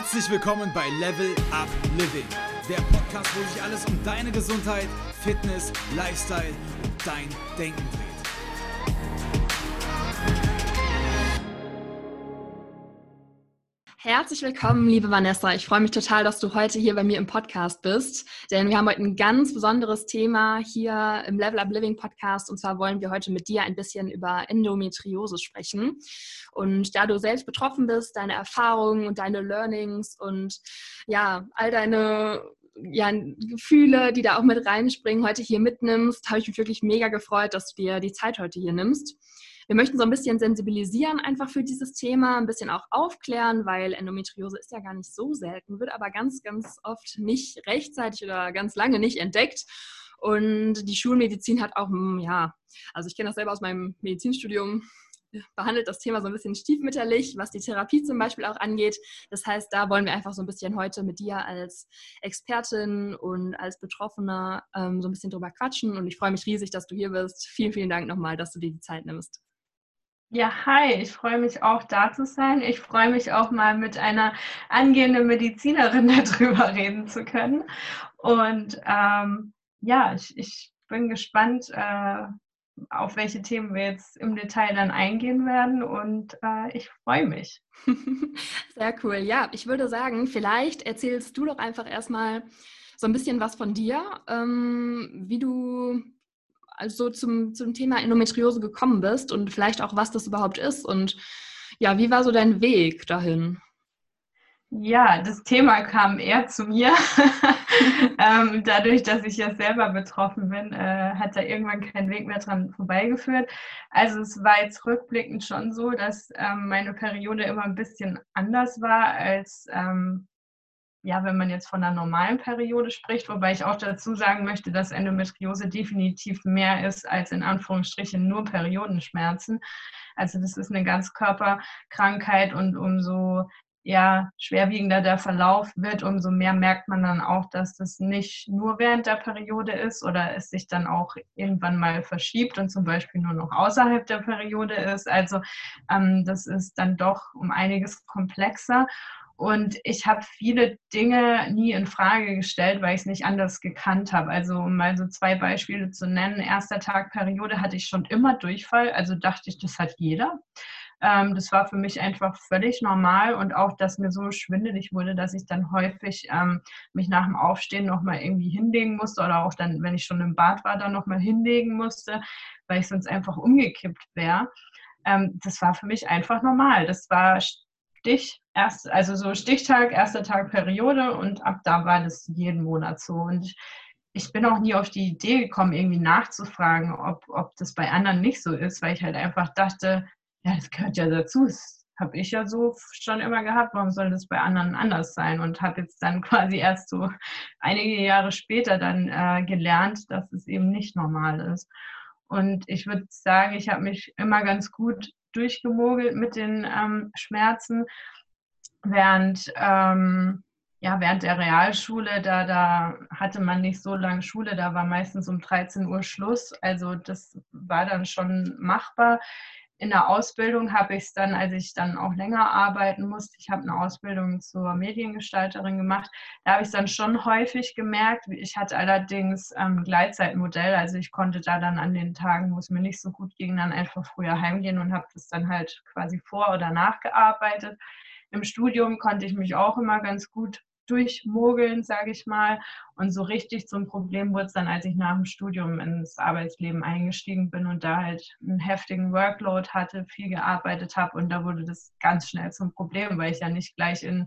Herzlich willkommen bei Level Up Living, der Podcast, wo sich alles um deine Gesundheit, Fitness, Lifestyle und dein Denken dreht. Herzlich willkommen, liebe Vanessa. Ich freue mich total, dass du heute hier bei mir im Podcast bist, denn wir haben heute ein ganz besonderes Thema hier im Level Up Living Podcast und zwar wollen wir heute mit dir ein bisschen über Endometriose sprechen. Und da du selbst betroffen bist, deine Erfahrungen und deine Learnings und ja, all deine ja, Gefühle, die da auch mit reinspringen, heute hier mitnimmst, habe ich mich wirklich mega gefreut, dass du dir die Zeit heute hier nimmst. Wir möchten so ein bisschen sensibilisieren einfach für dieses Thema, ein bisschen auch aufklären, weil Endometriose ist ja gar nicht so selten, wird aber ganz, ganz oft nicht rechtzeitig oder ganz lange nicht entdeckt. Und die Schulmedizin hat auch, hm, ja, also ich kenne das selber aus meinem Medizinstudium, behandelt das Thema so ein bisschen stiefmütterlich, was die Therapie zum Beispiel auch angeht. Das heißt, da wollen wir einfach so ein bisschen heute mit dir als Expertin und als Betroffener ähm, so ein bisschen drüber quatschen. Und ich freue mich riesig, dass du hier bist. Vielen, vielen Dank nochmal, dass du dir die Zeit nimmst. Ja, hi, ich freue mich auch da zu sein. Ich freue mich auch mal mit einer angehenden Medizinerin darüber reden zu können. Und ähm, ja, ich, ich, bin gespannt, äh, auf welche Themen wir jetzt im Detail dann eingehen werden und äh, ich freue mich. Sehr cool. Ja, ich würde sagen, vielleicht erzählst du doch einfach erstmal so ein bisschen was von dir, ähm, wie du also zum, zum Thema Endometriose gekommen bist und vielleicht auch, was das überhaupt ist. Und ja, wie war so dein Weg dahin? Ja, das Thema kam eher zu mir. ähm, dadurch, dass ich ja selber betroffen bin, äh, hat da irgendwann kein Weg mehr dran vorbeigeführt. Also es war jetzt rückblickend schon so, dass ähm, meine Periode immer ein bisschen anders war als ähm, ja, wenn man jetzt von einer normalen Periode spricht, wobei ich auch dazu sagen möchte, dass Endometriose definitiv mehr ist als in Anführungsstrichen nur Periodenschmerzen. Also das ist eine Ganzkörperkrankheit und umso ja, schwerwiegender der Verlauf wird, umso mehr merkt man dann auch, dass das nicht nur während der Periode ist oder es sich dann auch irgendwann mal verschiebt und zum Beispiel nur noch außerhalb der Periode ist. Also ähm, das ist dann doch um einiges komplexer. Und ich habe viele Dinge nie in Frage gestellt, weil ich es nicht anders gekannt habe. Also um mal so zwei Beispiele zu nennen. Erster Tag Periode hatte ich schon immer Durchfall, also dachte ich, das hat jeder. Ähm, das war für mich einfach völlig normal und auch, dass mir so schwindelig wurde, dass ich dann häufig ähm, mich nach dem Aufstehen nochmal irgendwie hinlegen musste oder auch dann, wenn ich schon im Bad war, dann nochmal hinlegen musste, weil ich sonst einfach umgekippt wäre. Ähm, das war für mich einfach normal. Das war Stich, erst, also so Stichtag, erster Tag Periode und ab da war das jeden Monat so. Und ich bin auch nie auf die Idee gekommen, irgendwie nachzufragen, ob, ob das bei anderen nicht so ist, weil ich halt einfach dachte, ja, das gehört ja dazu. Das habe ich ja so schon immer gehabt. Warum soll das bei anderen anders sein? Und habe jetzt dann quasi erst so einige Jahre später dann äh, gelernt, dass es eben nicht normal ist. Und ich würde sagen, ich habe mich immer ganz gut durchgemogelt mit den ähm, Schmerzen, während, ähm, ja, während der Realschule, da, da hatte man nicht so lange Schule, da war meistens um 13 Uhr Schluss. Also das war dann schon machbar in der Ausbildung habe ich es dann, als ich dann auch länger arbeiten musste, ich habe eine Ausbildung zur Mediengestalterin gemacht, da habe ich es dann schon häufig gemerkt. Ich hatte allerdings ähm, Gleitzeitmodell, also ich konnte da dann an den Tagen, wo es mir nicht so gut ging, dann einfach früher heimgehen und habe das dann halt quasi vor oder nachgearbeitet. Im Studium konnte ich mich auch immer ganz gut durchmogeln, sage ich mal. Und so richtig zum Problem wurde es dann, als ich nach dem Studium ins Arbeitsleben eingestiegen bin und da halt einen heftigen Workload hatte, viel gearbeitet habe. Und da wurde das ganz schnell zum Problem, weil ich ja nicht gleich in,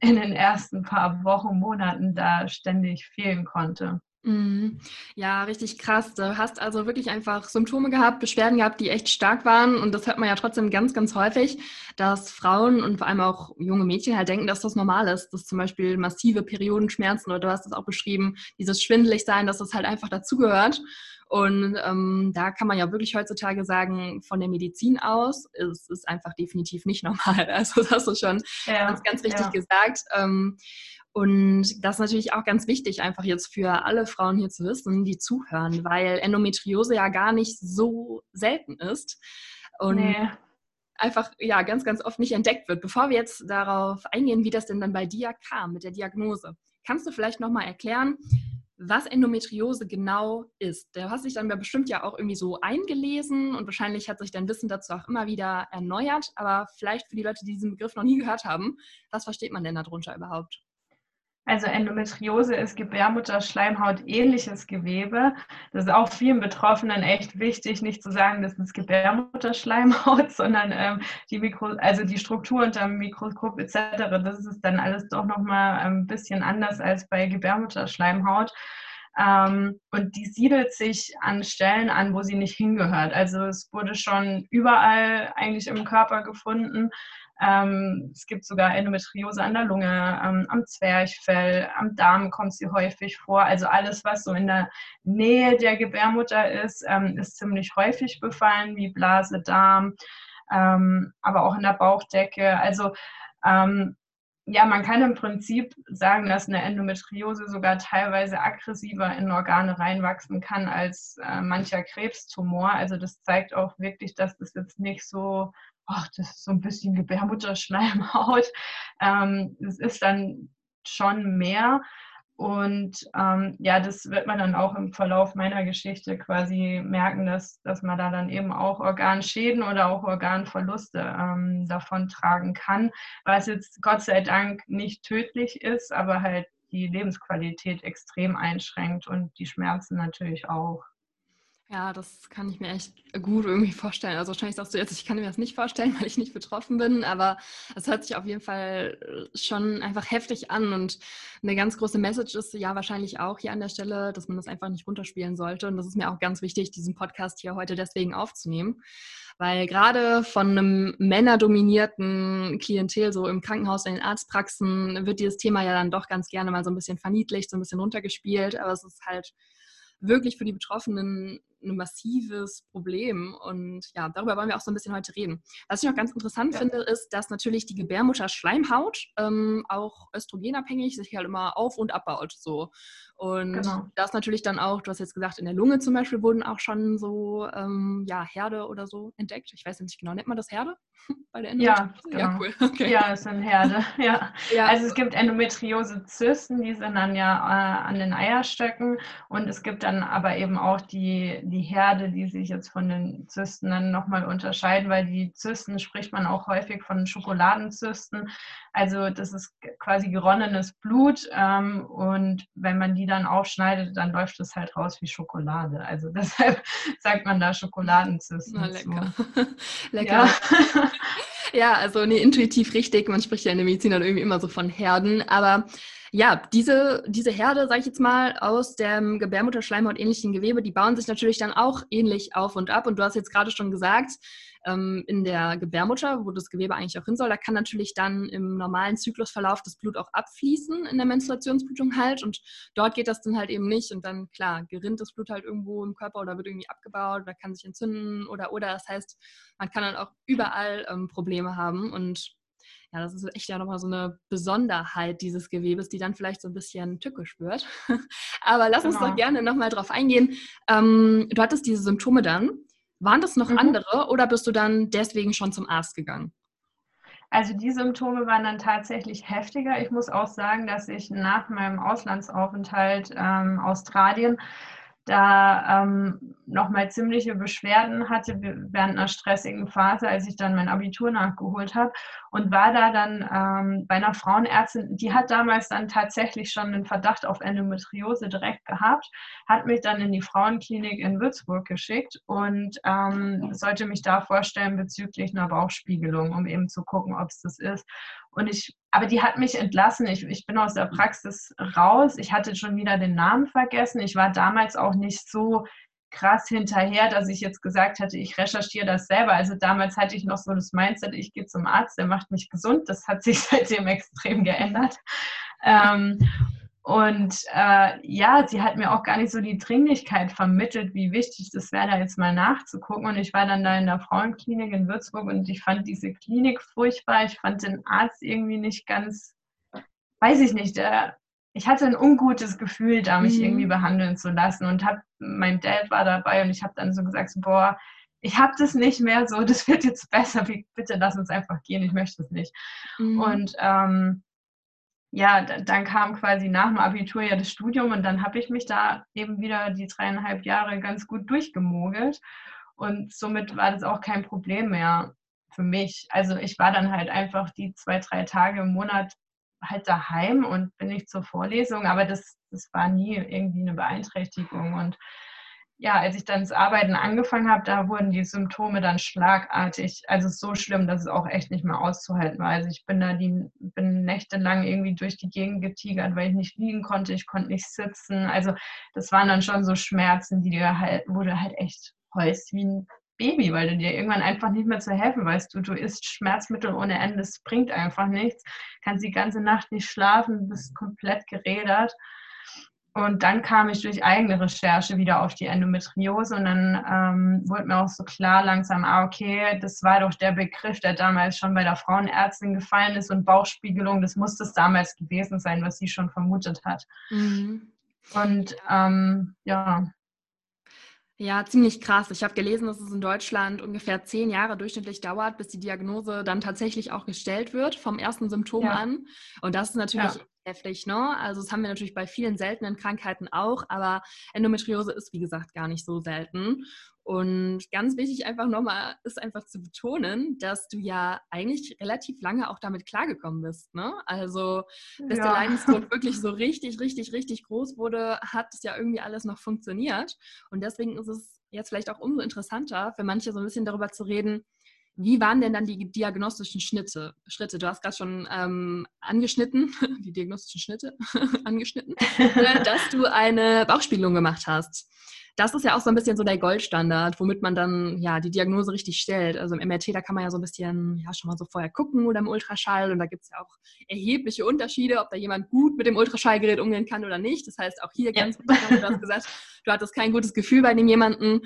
in den ersten paar Wochen, Monaten da ständig fehlen konnte. Mhm. Ja, richtig krass. Du hast also wirklich einfach Symptome gehabt, Beschwerden gehabt, die echt stark waren. Und das hört man ja trotzdem ganz, ganz häufig, dass Frauen und vor allem auch junge Mädchen halt denken, dass das normal ist. Dass zum Beispiel massive Periodenschmerzen oder du hast es auch beschrieben, dieses schwindelig sein, dass das halt einfach dazugehört. Und ähm, da kann man ja wirklich heutzutage sagen, von der Medizin aus, ist es einfach definitiv nicht normal. Also das hast du schon ja, ganz, ganz richtig ja. gesagt. Ähm, und das ist natürlich auch ganz wichtig, einfach jetzt für alle Frauen hier zu wissen, die zuhören, weil Endometriose ja gar nicht so selten ist. Und nee. einfach ja ganz, ganz oft nicht entdeckt wird. Bevor wir jetzt darauf eingehen, wie das denn dann bei dir kam mit der Diagnose, kannst du vielleicht nochmal erklären, was Endometriose genau ist. Du hast dich dann bestimmt ja auch irgendwie so eingelesen und wahrscheinlich hat sich dein Wissen dazu auch immer wieder erneuert. Aber vielleicht für die Leute, die diesen Begriff noch nie gehört haben, was versteht man denn darunter überhaupt? Also Endometriose ist Gebärmutterschleimhaut ähnliches Gewebe. Das ist auch vielen Betroffenen echt wichtig, nicht zu sagen, das ist Gebärmutterschleimhaut, sondern ähm, die Mikro, also die Struktur unter dem Mikroskop etc. Das ist dann alles doch nochmal ein bisschen anders als bei Gebärmutterschleimhaut. Ähm, und die siedelt sich an Stellen an, wo sie nicht hingehört. Also es wurde schon überall eigentlich im Körper gefunden. Ähm, es gibt sogar Endometriose an der Lunge, ähm, am Zwerchfell, am Darm kommt sie häufig vor. Also alles, was so in der Nähe der Gebärmutter ist, ähm, ist ziemlich häufig befallen, wie Blase, Darm, ähm, aber auch in der Bauchdecke. Also ähm, ja, man kann im Prinzip sagen, dass eine Endometriose sogar teilweise aggressiver in Organe reinwachsen kann als äh, mancher Krebstumor. Also das zeigt auch wirklich, dass das jetzt nicht so ach, das ist so ein bisschen Gebärmutterschleimhaut. Ähm, es ist dann schon mehr. Und ähm, ja, das wird man dann auch im Verlauf meiner Geschichte quasi merken, dass, dass man da dann eben auch Organschäden oder auch Organverluste ähm, davon tragen kann, was jetzt Gott sei Dank nicht tödlich ist, aber halt die Lebensqualität extrem einschränkt und die Schmerzen natürlich auch. Ja, das kann ich mir echt gut irgendwie vorstellen. Also wahrscheinlich sagst du jetzt, ich kann mir das nicht vorstellen, weil ich nicht betroffen bin, aber es hört sich auf jeden Fall äh, schon einfach heftig an und eine ganz große Message ist ja wahrscheinlich auch hier an der Stelle, dass man das einfach nicht runterspielen sollte und das ist mir auch ganz wichtig, diesen Podcast hier heute deswegen aufzunehmen, weil gerade von einem männerdominierten Klientel, so im Krankenhaus, in den Arztpraxen, wird dieses Thema ja dann doch ganz gerne mal so ein bisschen verniedlicht, so ein bisschen runtergespielt, aber es ist halt wirklich für die Betroffenen ein massives Problem. Und ja, darüber wollen wir auch so ein bisschen heute reden. Was ich noch ganz interessant ja. finde, ist, dass natürlich die Gebärmutterschleimhaut ähm, auch östrogenabhängig sich halt immer auf- und abbaut. So. Und genau. das natürlich dann auch, du hast jetzt gesagt, in der Lunge zum Beispiel wurden auch schon so ähm, ja, Herde oder so entdeckt. Ich weiß nicht genau, nennt man das Herde bei der Endometriose? Ja, genau. ja cool. Okay. Ja, es sind Herde. Ja. ja. Also es gibt Endometriose-Zysten, die sind dann ja äh, an den Eierstöcken und es gibt dann aber eben auch die, die Herde, die sich jetzt von den Zysten dann nochmal unterscheiden, weil die Zysten spricht man auch häufig von Schokoladenzysten. Also das ist quasi geronnenes Blut ähm, und wenn man die dann aufschneidet, dann läuft es halt raus wie Schokolade. Also deshalb sagt man da Schokoladenzysten. Na, lecker. lecker. Ja. ja, also nee, intuitiv richtig. Man spricht ja in der Medizin dann irgendwie immer so von Herden, aber ja, diese, diese Herde, sage ich jetzt mal, aus dem Gebärmutterschleimhaut ähnlichen Gewebe, die bauen sich natürlich dann auch ähnlich auf und ab. Und du hast jetzt gerade schon gesagt, ähm, in der Gebärmutter, wo das Gewebe eigentlich auch hin soll, da kann natürlich dann im normalen Zyklusverlauf das Blut auch abfließen, in der Menstruationsblutung halt. Und dort geht das dann halt eben nicht. Und dann, klar, gerinnt das Blut halt irgendwo im Körper oder wird irgendwie abgebaut oder kann sich entzünden oder oder. Das heißt, man kann dann auch überall ähm, Probleme haben. Und ja, das ist echt ja nochmal so eine Besonderheit dieses Gewebes, die dann vielleicht so ein bisschen tückisch wird. Aber lass genau. uns doch genau. gerne nochmal drauf eingehen. Ähm, du hattest diese Symptome dann. Waren das noch mhm. andere oder bist du dann deswegen schon zum Arzt gegangen? Also die Symptome waren dann tatsächlich heftiger. Ich muss auch sagen, dass ich nach meinem Auslandsaufenthalt ähm, Australien da ähm, nochmal ziemliche Beschwerden hatte während einer stressigen Phase, als ich dann mein Abitur nachgeholt habe und war da dann ähm, bei einer Frauenärztin, die hat damals dann tatsächlich schon einen Verdacht auf Endometriose direkt gehabt, hat mich dann in die Frauenklinik in Würzburg geschickt und ähm, sollte mich da vorstellen bezüglich einer Bauchspiegelung, um eben zu gucken, ob es das ist. Und ich, aber die hat mich entlassen. Ich, ich bin aus der Praxis raus. Ich hatte schon wieder den Namen vergessen. Ich war damals auch nicht so krass hinterher, dass ich jetzt gesagt hätte, ich recherchiere das selber. Also damals hatte ich noch so das Mindset, ich gehe zum Arzt, der macht mich gesund. Das hat sich seitdem extrem geändert. Ähm, und äh, ja, sie hat mir auch gar nicht so die Dringlichkeit vermittelt, wie wichtig das wäre, da jetzt mal nachzugucken. Und ich war dann da in der Frauenklinik in Würzburg und ich fand diese Klinik furchtbar. Ich fand den Arzt irgendwie nicht ganz, weiß ich nicht, der, ich hatte ein ungutes Gefühl, da mich mhm. irgendwie behandeln zu lassen. Und hab, mein Dad war dabei und ich habe dann so gesagt, so, boah, ich habe das nicht mehr so, das wird jetzt besser, bitte lass uns einfach gehen, ich möchte es nicht. Mhm. Und ähm, ja, dann kam quasi nach dem Abitur ja das Studium und dann habe ich mich da eben wieder die dreieinhalb Jahre ganz gut durchgemogelt und somit war das auch kein Problem mehr für mich. Also ich war dann halt einfach die zwei, drei Tage im Monat halt daheim und bin nicht zur Vorlesung, aber das, das war nie irgendwie eine Beeinträchtigung und ja, als ich dann das Arbeiten angefangen habe, da wurden die Symptome dann schlagartig, also so schlimm, dass es auch echt nicht mehr auszuhalten war. Also ich bin da die, bin nächtelang irgendwie durch die Gegend getigert, weil ich nicht liegen konnte, ich konnte nicht sitzen. Also das waren dann schon so Schmerzen, die dir halt, wo du halt echt heulst wie ein Baby, weil du dir irgendwann einfach nicht mehr zu helfen weißt. Du, du isst Schmerzmittel ohne Ende, es bringt einfach nichts. Kannst die ganze Nacht nicht schlafen, bist komplett gerädert. Und dann kam ich durch eigene Recherche wieder auf die Endometriose und dann ähm, wurde mir auch so klar langsam, ah, okay, das war doch der Begriff, der damals schon bei der Frauenärztin gefallen ist und Bauchspiegelung, das muss das damals gewesen sein, was sie schon vermutet hat. Mhm. Und ähm, ja. Ja, ziemlich krass. Ich habe gelesen, dass es in Deutschland ungefähr zehn Jahre durchschnittlich dauert, bis die Diagnose dann tatsächlich auch gestellt wird, vom ersten Symptom ja. an. Und das ist natürlich ja heftig, ne? Also das haben wir natürlich bei vielen seltenen Krankheiten auch, aber Endometriose ist, wie gesagt, gar nicht so selten. Und ganz wichtig einfach nochmal ist einfach zu betonen, dass du ja eigentlich relativ lange auch damit klargekommen bist. Ne? Also bis ja. der Leidensdruck wirklich so richtig, richtig, richtig groß wurde, hat es ja irgendwie alles noch funktioniert. Und deswegen ist es jetzt vielleicht auch umso interessanter für manche so ein bisschen darüber zu reden, wie waren denn dann die diagnostischen Schnitte, Schritte? Du hast gerade schon ähm, angeschnitten, die diagnostischen Schnitte angeschnitten, äh, dass du eine Bauchspiegelung gemacht hast das ist ja auch so ein bisschen so der Goldstandard, womit man dann ja die Diagnose richtig stellt. Also im MRT, da kann man ja so ein bisschen ja schon mal so vorher gucken oder im Ultraschall und da gibt es ja auch erhebliche Unterschiede, ob da jemand gut mit dem Ultraschallgerät umgehen kann oder nicht. Das heißt, auch hier ganz ja. du hast gesagt, du hattest kein gutes Gefühl bei dem jemanden.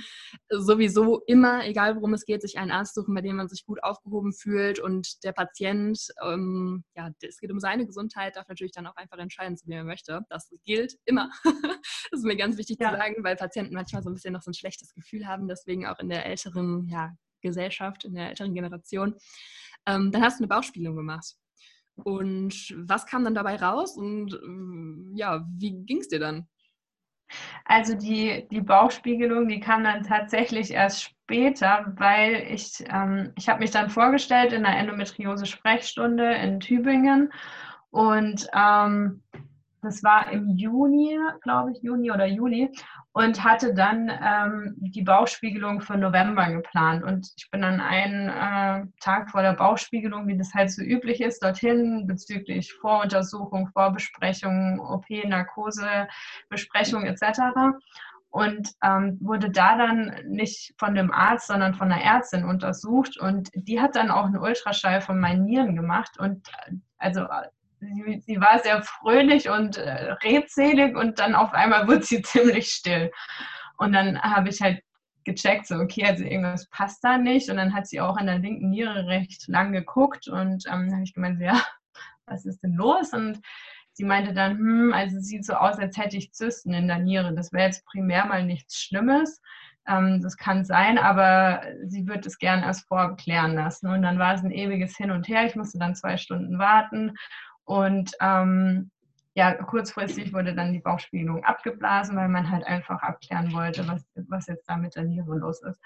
Sowieso immer, egal worum es geht, sich einen Arzt suchen, bei dem man sich gut aufgehoben fühlt und der Patient, ähm, ja, es geht um seine Gesundheit, darf natürlich dann auch einfach entscheiden, zu wem er möchte. Das gilt immer. das ist mir ganz wichtig ja. zu sagen, weil Patienten manchmal so ein bisschen noch so ein schlechtes Gefühl haben, deswegen auch in der älteren ja, Gesellschaft, in der älteren Generation. Ähm, dann hast du eine Bauchspiegelung gemacht. Und was kam dann dabei raus und äh, ja, wie ging es dir dann? Also die, die Bauchspiegelung, die kam dann tatsächlich erst später, weil ich, ähm, ich habe mich dann vorgestellt in einer Endometriose-Sprechstunde in Tübingen und ähm, das war im Juni, glaube ich, Juni oder Juli und hatte dann ähm, die Bauchspiegelung für November geplant. Und ich bin dann einen äh, Tag vor der Bauchspiegelung, wie das halt so üblich ist, dorthin bezüglich Voruntersuchung, Vorbesprechung, OP, Narkose, Besprechung etc. Und ähm, wurde da dann nicht von dem Arzt, sondern von einer Ärztin untersucht. Und die hat dann auch einen Ultraschall von meinen Nieren gemacht. Und äh, also sie, sie war sehr fröhlich und äh, redselig und dann auf einmal wurde sie ziemlich still. Und dann habe ich halt gecheckt, so, okay, also irgendwas passt da nicht. Und dann hat sie auch an der linken Niere recht lang geguckt und ähm, habe ich gemeint, ja, was ist denn los? Und sie meinte dann, hm, also sieht so aus, als hätte ich Zysten in der Niere. Das wäre jetzt primär mal nichts Schlimmes. Ähm, das kann sein, aber sie wird es gern erst vorklären lassen. Und dann war es ein ewiges Hin und Her. Ich musste dann zwei Stunden warten und ähm, ja, kurzfristig wurde dann die Bauchspiegelung abgeblasen, weil man halt einfach abklären wollte, was, was jetzt da mit der Niere los ist.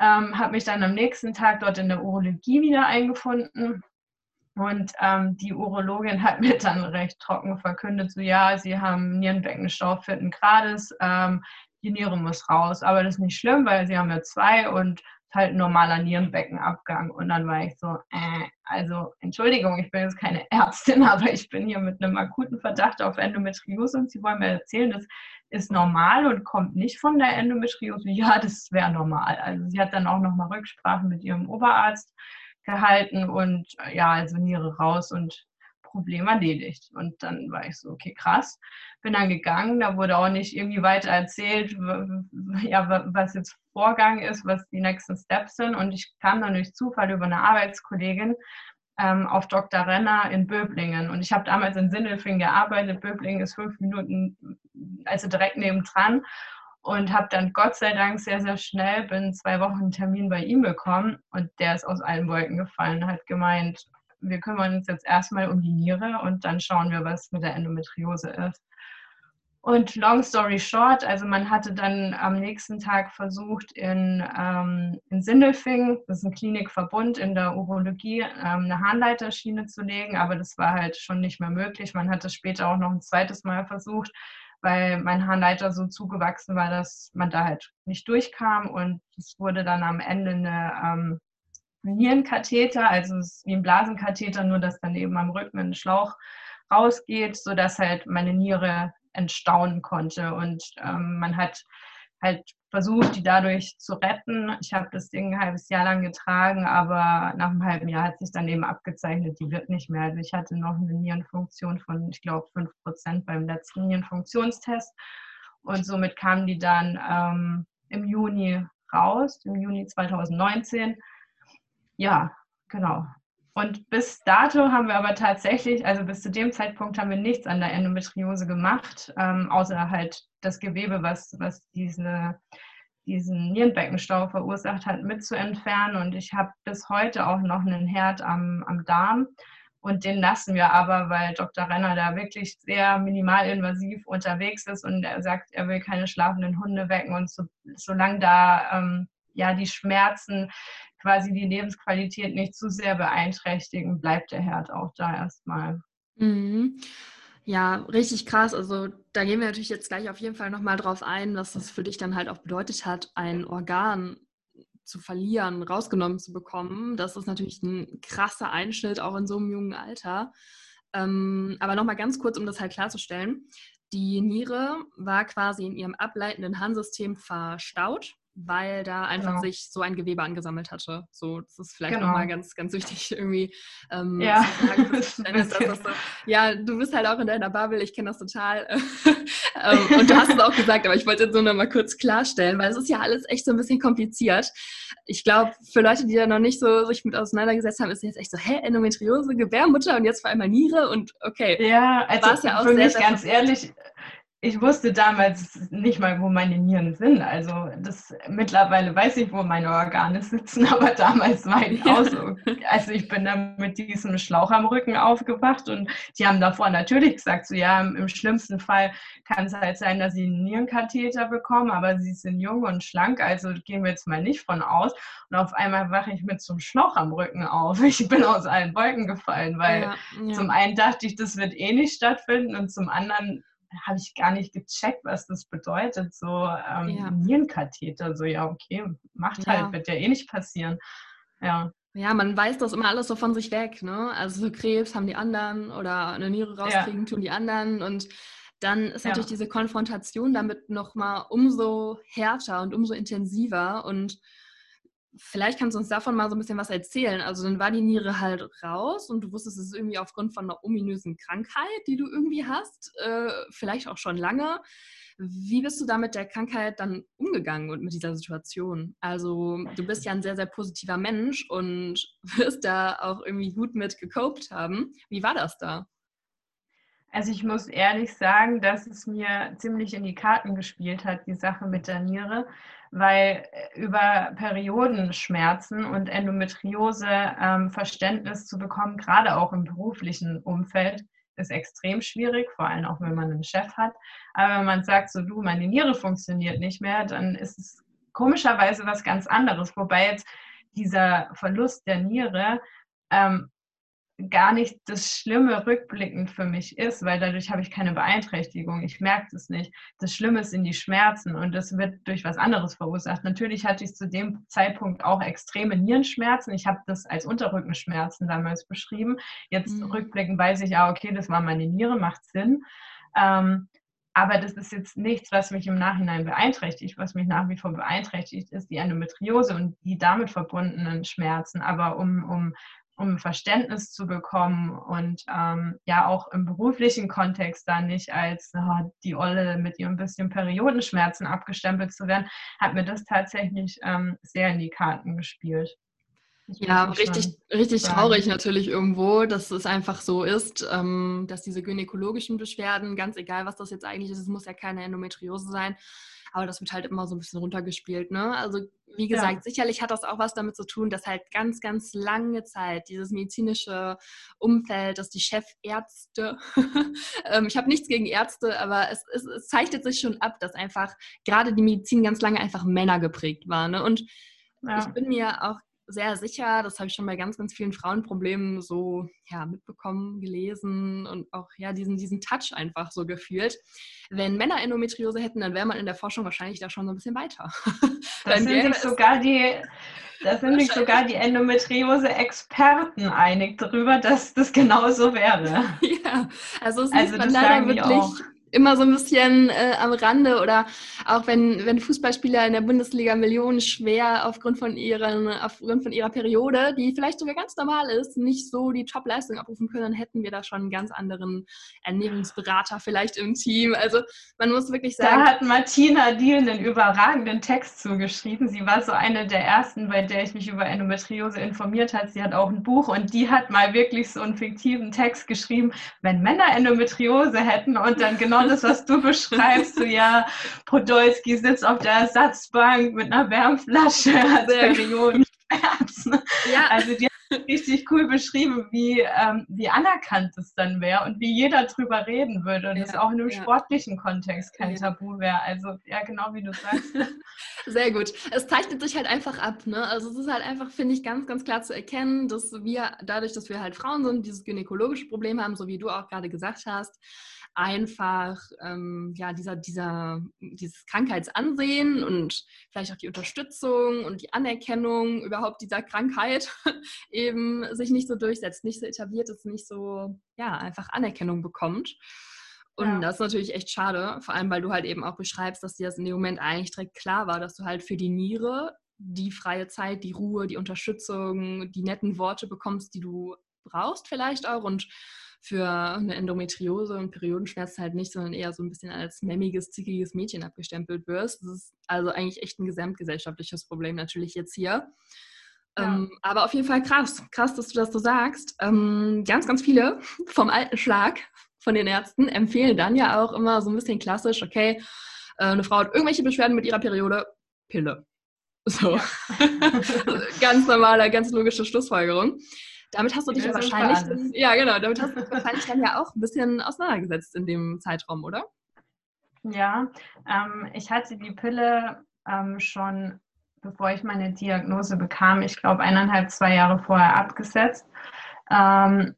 Ähm, habe mich dann am nächsten Tag dort in der Urologie wieder eingefunden. Und ähm, die Urologin hat mir dann recht trocken verkündet, so ja, sie haben Nierenbeckenstau vierten Grades, ähm, die Niere muss raus. Aber das ist nicht schlimm, weil sie haben ja zwei und halt ein normaler Nierenbeckenabgang. Und dann war ich so, äh, also Entschuldigung, ich bin jetzt keine Ärztin, aber ich bin hier mit einem akuten Verdacht auf Endometriose und Sie wollen mir erzählen, das ist normal und kommt nicht von der Endometriose. Ja, das wäre normal. Also sie hat dann auch nochmal Rücksprache mit ihrem Oberarzt gehalten und ja, also Niere raus und Problem erledigt. Und dann war ich so, okay, krass. Bin dann gegangen, da wurde auch nicht irgendwie weiter erzählt, ja, was jetzt Vorgang ist, was die nächsten Steps sind. Und ich kam dann durch Zufall über eine Arbeitskollegin ähm, auf Dr. Renner in Böblingen. Und ich habe damals in Sindelfing gearbeitet. Böblingen ist fünf Minuten, also direkt nebendran. und habe dann Gott sei Dank sehr, sehr schnell, bin zwei Wochen einen Termin bei ihm bekommen und der ist aus allen Wolken gefallen, hat gemeint, wir kümmern uns jetzt erstmal um die Niere und dann schauen wir, was mit der Endometriose ist. Und long story short, also man hatte dann am nächsten Tag versucht, in, ähm, in Sindelfing, das ist ein Klinikverbund in der Urologie, ähm, eine Harnleiterschiene zu legen, aber das war halt schon nicht mehr möglich. Man hat es später auch noch ein zweites Mal versucht, weil mein Harnleiter so zugewachsen war, dass man da halt nicht durchkam und es wurde dann am Ende eine ähm, Nierenkatheter, also es ist wie ein Blasenkatheter, nur dass dann eben am Rücken ein Schlauch rausgeht, sodass halt meine Niere entstaunen konnte. Und ähm, man hat halt versucht, die dadurch zu retten. Ich habe das Ding ein halbes Jahr lang getragen, aber nach einem halben Jahr hat sich dann eben abgezeichnet, die wird nicht mehr. Also ich hatte noch eine Nierenfunktion von, ich glaube, 5% beim letzten Nierenfunktionstest. Und somit kamen die dann ähm, im Juni raus, im Juni 2019. Ja, genau. Und bis dato haben wir aber tatsächlich, also bis zu dem Zeitpunkt haben wir nichts an der Endometriose gemacht, ähm, außer halt das Gewebe, was, was diese, diesen Nierenbeckenstau verursacht hat, mit zu entfernen. Und ich habe bis heute auch noch einen Herd am, am Darm. Und den lassen wir aber, weil Dr. Renner da wirklich sehr minimalinvasiv unterwegs ist und er sagt, er will keine schlafenden Hunde wecken. Und so, solange da ähm, ja die Schmerzen quasi die Lebensqualität nicht zu sehr beeinträchtigen, bleibt der Herd auch da erstmal. Mhm. Ja, richtig krass. Also da gehen wir natürlich jetzt gleich auf jeden Fall nochmal drauf ein, was das für dich dann halt auch bedeutet hat, ein Organ zu verlieren, rausgenommen zu bekommen. Das ist natürlich ein krasser Einschnitt, auch in so einem jungen Alter. Ähm, aber nochmal ganz kurz, um das halt klarzustellen. Die Niere war quasi in ihrem ableitenden Harnsystem verstaut weil da einfach genau. sich so ein Gewebe angesammelt hatte. So, das ist vielleicht genau. nochmal ganz, ganz wichtig irgendwie ähm, ja. sagen. Dass, dass, dass, ja, du bist halt auch in deiner Bubble, ich kenne das total. ähm, und du hast es auch gesagt, aber ich wollte jetzt nur noch mal kurz klarstellen, weil es ist ja alles echt so ein bisschen kompliziert. Ich glaube, für Leute, die da noch nicht so sich mit auseinandergesetzt haben, ist jetzt echt so, hä, Endometriose, Gebärmutter und jetzt vor allem Niere und okay. Ja, also ja auch für sehr, mich ganz ehrlich, ich wusste damals nicht mal, wo meine Nieren sind. Also das mittlerweile weiß ich, wo meine Organe sitzen, aber damals war ich auch so. Also ich bin dann mit diesem Schlauch am Rücken aufgewacht und die haben davor natürlich gesagt, so ja, im schlimmsten Fall kann es halt sein, dass sie einen Nierenkatheter bekommen, aber sie sind jung und schlank, also gehen wir jetzt mal nicht von aus. Und auf einmal wache ich mit so einem Schlauch am Rücken auf. Ich bin aus allen Wolken gefallen, weil ja, ja. zum einen dachte ich, das wird eh nicht stattfinden und zum anderen habe ich gar nicht gecheckt, was das bedeutet. So ähm, ja. Nierenkatheter, so ja, okay, macht halt, ja. wird ja eh nicht passieren. Ja. Ja, man weiß das immer alles so von sich weg, ne? Also so Krebs haben die anderen oder eine Niere rauskriegen ja. tun die anderen und dann ist natürlich diese Konfrontation damit nochmal umso härter und umso intensiver und vielleicht kannst du uns davon mal so ein bisschen was erzählen. Also dann war die Niere halt raus und du wusstest, es ist irgendwie aufgrund von einer ominösen Krankheit, die du irgendwie hast, äh, vielleicht auch schon lange. Wie bist du da mit der Krankheit dann umgegangen und mit dieser Situation? Also du bist ja ein sehr, sehr positiver Mensch und wirst da auch irgendwie gut mit gecopt haben. Wie war das da? Also ich muss ehrlich sagen, dass es mir ziemlich in die Karten gespielt hat, die Sache mit der Niere, weil äh, über Periodenschmerzen und Endometriose ähm, Verständnis zu bekommen, gerade auch im beruflichen Umfeld, ist extrem schwierig, vor allem auch wenn man einen Chef hat. Aber wenn man sagt, so du, meine Niere funktioniert nicht mehr, dann ist es komischerweise was ganz anderes. Wobei jetzt dieser Verlust der Niere ähm, gar nicht das Schlimme rückblickend für mich ist, weil dadurch habe ich keine Beeinträchtigung. Ich merke es nicht. Das Schlimme sind die Schmerzen und das wird durch was anderes verursacht. Natürlich hatte ich zu dem Zeitpunkt auch extreme Nierenschmerzen. Ich habe das als Unterrückenschmerzen damals beschrieben. Jetzt mhm. rückblickend weiß ich, ja, okay, das war meine Niere, macht Sinn. Ähm, aber das ist jetzt nichts, was mich im Nachhinein beeinträchtigt. Was mich nach wie vor beeinträchtigt, ist die Endometriose und die damit verbundenen Schmerzen. Aber um, um um Verständnis zu bekommen und ähm, ja auch im beruflichen Kontext da nicht als oh, die Olle mit ihrem bisschen Periodenschmerzen abgestempelt zu werden, hat mir das tatsächlich ähm, sehr in die Karten gespielt. Ja, richtig, richtig traurig natürlich irgendwo, dass es einfach so ist, ähm, dass diese gynäkologischen Beschwerden, ganz egal was das jetzt eigentlich ist, es muss ja keine Endometriose sein, aber das wird halt immer so ein bisschen runtergespielt. Ne? Also wie gesagt, ja. sicherlich hat das auch was damit zu tun, dass halt ganz, ganz lange Zeit dieses medizinische Umfeld, dass die Chefärzte, ähm, ich habe nichts gegen Ärzte, aber es, es, es, zeichnet sich schon ab, dass einfach gerade die Medizin ganz lange einfach Männer geprägt war. Ne? Und ja. ich bin mir auch sehr sicher, das habe ich schon bei ganz, ganz vielen Frauenproblemen so ja, mitbekommen, gelesen und auch ja, diesen, diesen Touch einfach so gefühlt. Wenn Männer Endometriose hätten, dann wäre man in der Forschung wahrscheinlich da schon so ein bisschen weiter. Da sind sich sogar die, da sind sich sogar die Endometriose-Experten einig darüber, dass das genauso wäre. Ja, also es also man leider wirklich immer so ein bisschen äh, am Rande oder auch wenn, wenn Fußballspieler in der Bundesliga Millionen schwer aufgrund von, ihren, aufgrund von ihrer Periode, die vielleicht sogar ganz normal ist, nicht so die Top-Leistung abrufen können, dann hätten wir da schon einen ganz anderen Ernährungsberater vielleicht im Team. Also man muss wirklich sagen. Da hat Martina Diel einen überragenden Text zugeschrieben. Sie war so eine der ersten, bei der ich mich über Endometriose informiert habe. Sie hat auch ein Buch und die hat mal wirklich so einen fiktiven Text geschrieben, wenn Männer Endometriose hätten und dann genau das, was du beschreibst, so ja, Podolski sitzt auf der Ersatzbank mit einer Wärmflasche als Periodenschmerzen. Ja. Also die hat richtig cool beschrieben, wie, ähm, wie anerkannt es dann wäre und wie jeder drüber reden würde und ja, auch in einem ja. sportlichen Kontext kein ja. Tabu wäre. Also ja, genau wie du sagst. Sehr gut. Es zeichnet sich halt einfach ab. Ne? Also es ist halt einfach, finde ich, ganz, ganz klar zu erkennen, dass wir dadurch, dass wir halt Frauen sind, dieses gynäkologische Problem haben, so wie du auch gerade gesagt hast, einfach ähm, ja, dieser, dieser, dieses Krankheitsansehen und vielleicht auch die Unterstützung und die Anerkennung überhaupt dieser Krankheit eben sich nicht so durchsetzt, nicht so etabliert ist, nicht so ja, einfach Anerkennung bekommt. Und ja. das ist natürlich echt schade, vor allem weil du halt eben auch beschreibst, dass dir das in dem Moment eigentlich direkt klar war, dass du halt für die Niere die freie Zeit, die Ruhe, die Unterstützung, die netten Worte bekommst, die du brauchst vielleicht auch und für eine Endometriose und Periodenschmerzen halt nicht, sondern eher so ein bisschen als memmiges, zickiges Mädchen abgestempelt wirst. Das ist also eigentlich echt ein gesamtgesellschaftliches Problem natürlich jetzt hier. Ja. Ähm, aber auf jeden Fall krass, krass, dass du das so sagst. Ähm, ganz, ganz viele vom alten Schlag von den Ärzten empfehlen dann ja auch immer so ein bisschen klassisch, okay, äh, eine Frau hat irgendwelche Beschwerden mit ihrer Periode, Pille. So. Ja. ganz normale, ganz logische Schlussfolgerung. Damit hast du dich ja wahrscheinlich, dann, ja genau, damit hast du dich wahrscheinlich dann ja auch ein bisschen auseinandergesetzt in dem Zeitraum, oder? Ja, ähm, ich hatte die Pille ähm, schon, bevor ich meine Diagnose bekam, ich glaube eineinhalb, zwei Jahre vorher abgesetzt. Ähm,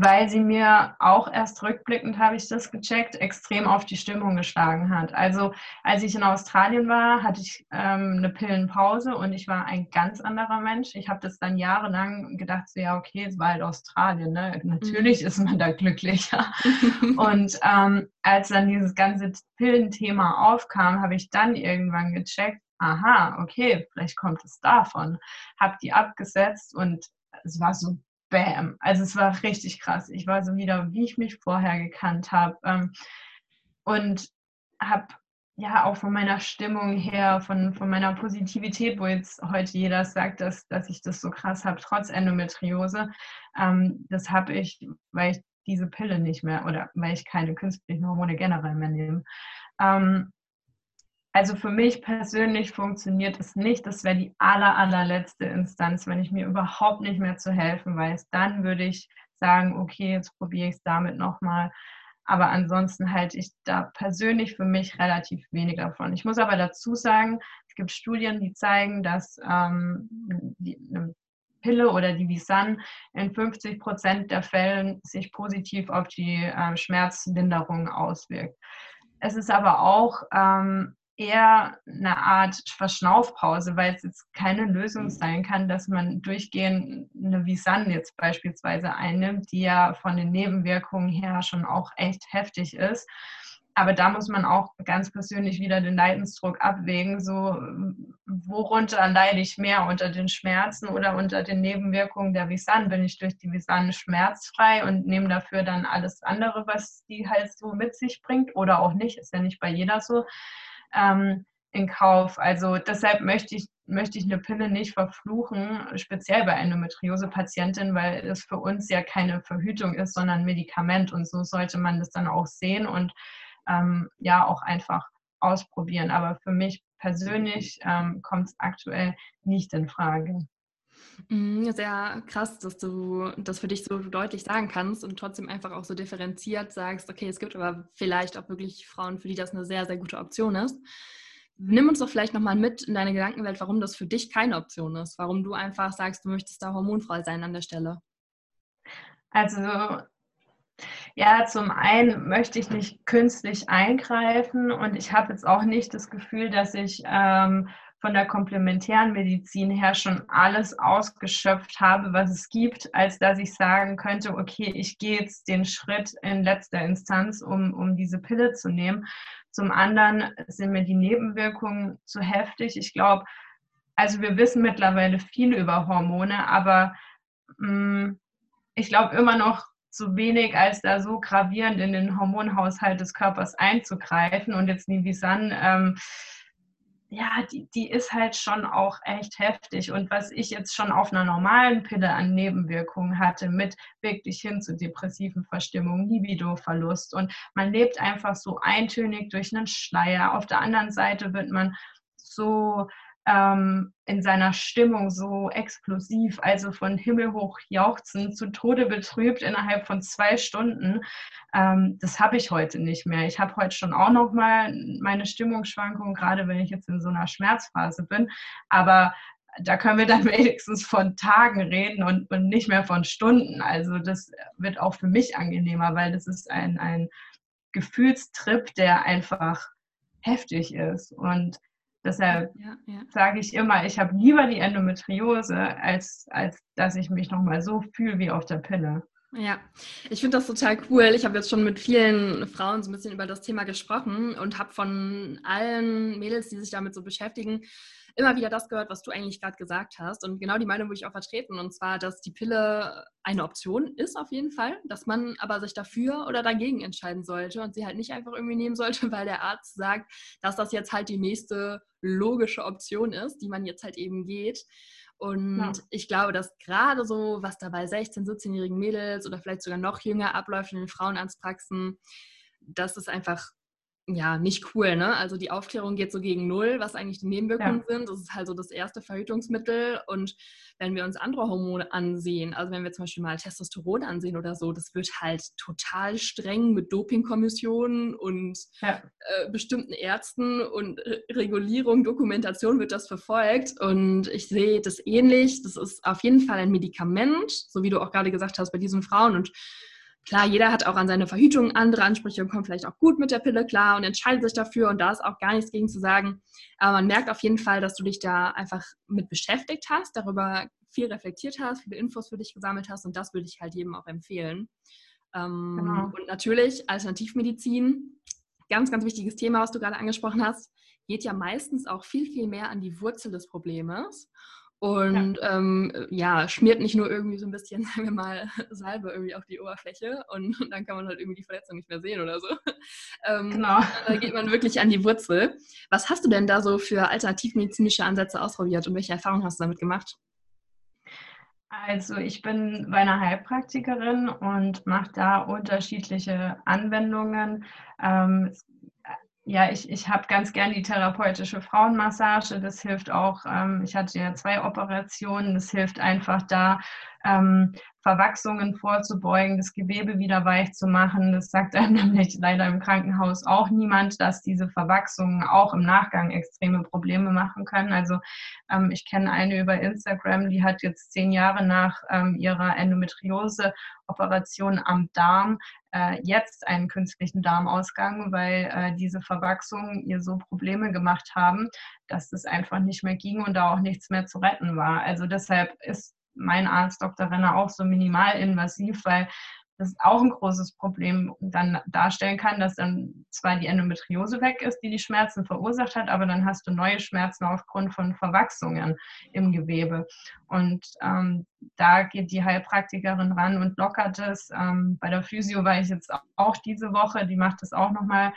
weil sie mir auch erst rückblickend, habe ich das gecheckt, extrem auf die Stimmung geschlagen hat. Also als ich in Australien war, hatte ich ähm, eine Pillenpause und ich war ein ganz anderer Mensch. Ich habe das dann jahrelang gedacht, so ja, okay, es war halt Australien, ne? natürlich mhm. ist man da glücklicher. und ähm, als dann dieses ganze Pillenthema aufkam, habe ich dann irgendwann gecheckt, aha, okay, vielleicht kommt es davon. Habe die abgesetzt und es war so bam. Also es war richtig krass. Ich war so wieder, wie ich mich vorher gekannt habe. Ähm, und habe ja auch von meiner Stimmung her, von, von meiner Positivität, wo jetzt heute jeder sagt, dass, dass ich das so krass habe, trotz Endometriose, ähm, das habe ich, weil ich diese Pille nicht mehr oder weil ich keine künstlichen Hormone generell mehr nehme. Ähm, also für mich persönlich funktioniert es nicht. Das wäre die aller, allerletzte Instanz, wenn ich mir überhaupt nicht mehr zu helfen weiß. Dann würde ich sagen, okay, jetzt probiere ich es damit nochmal. Aber ansonsten halte ich da persönlich für mich relativ wenig davon. Ich muss aber dazu sagen, es gibt Studien, die zeigen, dass ähm, die, eine Pille oder die Visan in 50 Prozent der Fällen sich positiv auf die äh, Schmerzlinderung auswirkt. Es ist aber auch ähm, eher eine Art Verschnaufpause, weil es jetzt keine Lösung mhm. sein kann, dass man durchgehend eine Visan jetzt beispielsweise einnimmt, die ja von den Nebenwirkungen her schon auch echt heftig ist. Aber da muss man auch ganz persönlich wieder den Leidensdruck abwägen, so worunter leide ich mehr unter den Schmerzen oder unter den Nebenwirkungen der Visan? Bin ich durch die Visan schmerzfrei und nehme dafür dann alles andere, was die halt so mit sich bringt oder auch nicht, ist ja nicht bei jeder so ähm, in Kauf. Also deshalb möchte ich, möchte ich eine Pille nicht verfluchen, speziell bei Endometriose-Patientinnen, weil es für uns ja keine Verhütung ist, sondern Medikament. Und so sollte man das dann auch sehen und ähm, ja auch einfach ausprobieren. Aber für mich persönlich ähm, kommt es aktuell nicht in Frage. Mhm, sehr krass, dass du das für dich so deutlich sagen kannst und trotzdem einfach auch so differenziert sagst, okay, es gibt aber vielleicht auch wirklich Frauen, für die das eine sehr, sehr gute Option ist. Nimm uns doch vielleicht nochmal mit in deine Gedankenwelt, warum das für dich keine Option ist, warum du einfach sagst, du möchtest da hormonfrei sein an der Stelle. Also ja, zum einen möchte ich nicht künstlich eingreifen und ich habe jetzt auch nicht das Gefühl, dass ich ähm, von der komplementären Medizin her schon alles ausgeschöpft habe, was es gibt, als dass ich sagen könnte, okay, ich gehe jetzt den Schritt in letzter Instanz, um, um diese Pille zu nehmen. Zum anderen sind mir die Nebenwirkungen zu heftig. Ich glaube, also wir wissen mittlerweile viel über Hormone, aber mh, mm, ich glaube immer noch zu wenig, als da so gravierend in den Hormonhaushalt des Körpers einzugreifen. Und jetzt Nivisan, ähm, ja, die, die ist halt schon auch echt heftig. Und was ich jetzt schon auf einer normalen Pille an Nebenwirkungen hatte, mit wirklich hin zu depressiven Verstimmungen, Libido-Verlust. Und man lebt einfach so eintönig durch einen Schleier. Auf der anderen Seite wird man so ähm, in seiner Stimmung so explosiv, also von himmelhoch jauchzen zu Tode betrübt innerhalb von zwei Stunden. Ähm, das habe ich heute nicht mehr. Ich habe heute schon auch noch mal meine Stimmungsschwankungen, gerade wenn ich jetzt in so einer Schmerzphase bin. Aber da können wir dann wenigstens von Tagen reden und, und nicht mehr von Stunden. Also das wird auch für mich angenehmer, weil das ist ein, ein Gefühlstrip, der einfach heftig ist. Und Deshalb ja, ja. sage ich immer, ich habe lieber die Endometriose, als, als dass ich mich nochmal so fühle wie auf der Pille. Ja, ich finde das total cool. Ich habe jetzt schon mit vielen Frauen so ein bisschen über das Thema gesprochen und habe von allen Mädels, die sich damit so beschäftigen, immer wieder das gehört, was du eigentlich gerade gesagt hast. Und genau die Meinung würde ich auch vertreten. Und zwar, dass die Pille eine Option ist auf jeden Fall, dass man aber sich dafür oder dagegen entscheiden sollte und sie halt nicht einfach irgendwie nehmen sollte, weil der Arzt sagt, dass das jetzt halt die nächste logische Option ist, die man jetzt halt eben geht. Und ja. ich glaube, dass gerade so, was da bei 16-, 17-jährigen Mädels oder vielleicht sogar noch jünger abläuft in den Frauenarztpraxen, das ist einfach ja, nicht cool, ne? Also die Aufklärung geht so gegen null, was eigentlich die Nebenwirkungen ja. sind. Das ist halt so das erste Verhütungsmittel. Und wenn wir uns andere Hormone ansehen, also wenn wir zum Beispiel mal Testosteron ansehen oder so, das wird halt total streng mit Dopingkommissionen und ja. äh, bestimmten Ärzten und Regulierung, Dokumentation wird das verfolgt. Und ich sehe das ähnlich. Das ist auf jeden Fall ein Medikament, so wie du auch gerade gesagt hast, bei diesen Frauen. Und Klar, jeder hat auch an seine Verhütung andere Ansprüche und kommt vielleicht auch gut mit der Pille klar und entscheidet sich dafür und da ist auch gar nichts gegen zu sagen. Aber man merkt auf jeden Fall, dass du dich da einfach mit beschäftigt hast, darüber viel reflektiert hast, viele Infos für dich gesammelt hast und das würde ich halt jedem auch empfehlen. Ähm, genau. Und natürlich Alternativmedizin, ganz, ganz wichtiges Thema, was du gerade angesprochen hast, geht ja meistens auch viel, viel mehr an die Wurzel des Problems. Und ja. Ähm, ja. schmiert nicht nur irgendwie so ein bisschen, sagen wir mal, Salbe irgendwie auf die Oberfläche und, und dann kann man halt irgendwie die Verletzung nicht mehr sehen oder so. Ähm, genau. Da geht man wirklich an die Wurzel. Was hast du denn da so für alternativmedizinische Ansätze ausprobiert und welche Erfahrungen hast du damit gemacht? Also ich bin bei einer Heilpraktikerin und mache da unterschiedliche Anwendungen. Ähm, es ja, ich, ich habe ganz gern die therapeutische Frauenmassage. Das hilft auch, ähm, ich hatte ja zwei Operationen, das hilft einfach da, ähm, Verwachsungen vorzubeugen, das Gewebe wieder weich zu machen. Das sagt einem nämlich leider im Krankenhaus auch niemand, dass diese Verwachsungen auch im Nachgang extreme Probleme machen können. Also ähm, ich kenne eine über Instagram, die hat jetzt zehn Jahre nach ähm, ihrer Endometriose-Operation am Darm äh, jetzt einen künstlichen Darmausgang, weil äh, diese Verwachsungen ihr so Probleme gemacht haben, dass das einfach nicht mehr ging und da auch nichts mehr zu retten war. Also deshalb ist mein Arzt Dr. Renner auch so minimalinvasiv, weil das auch ein großes Problem dann darstellen kann, dass dann zwar die Endometriose weg ist, die die Schmerzen verursacht hat, aber dann hast du neue Schmerzen aufgrund von Verwachsungen im Gewebe. Und ähm, da geht die Heilpraktikerin ran und lockert es. Ähm, bei der Physio war ich jetzt auch diese Woche, die macht es auch nochmal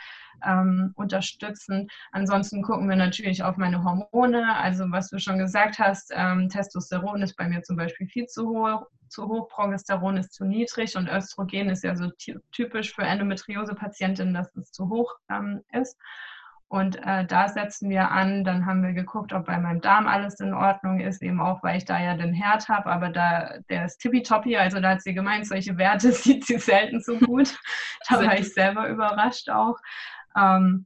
ähm, unterstützend. Ansonsten gucken wir natürlich auf meine Hormone. Also was du schon gesagt hast, ähm, Testosteron ist bei mir zum Beispiel viel zu hoch zu hoch, Progesteron ist zu niedrig und Östrogen ist ja so typisch für Endometriose-Patientinnen, dass es zu hoch ähm, ist. Und äh, da setzen wir an. Dann haben wir geguckt, ob bei meinem Darm alles in Ordnung ist, eben auch, weil ich da ja den Herd habe. Aber da, der ist tippitoppi. Also da hat sie gemeint, solche Werte sieht sie selten so gut. da war ich selber überrascht auch. Ähm,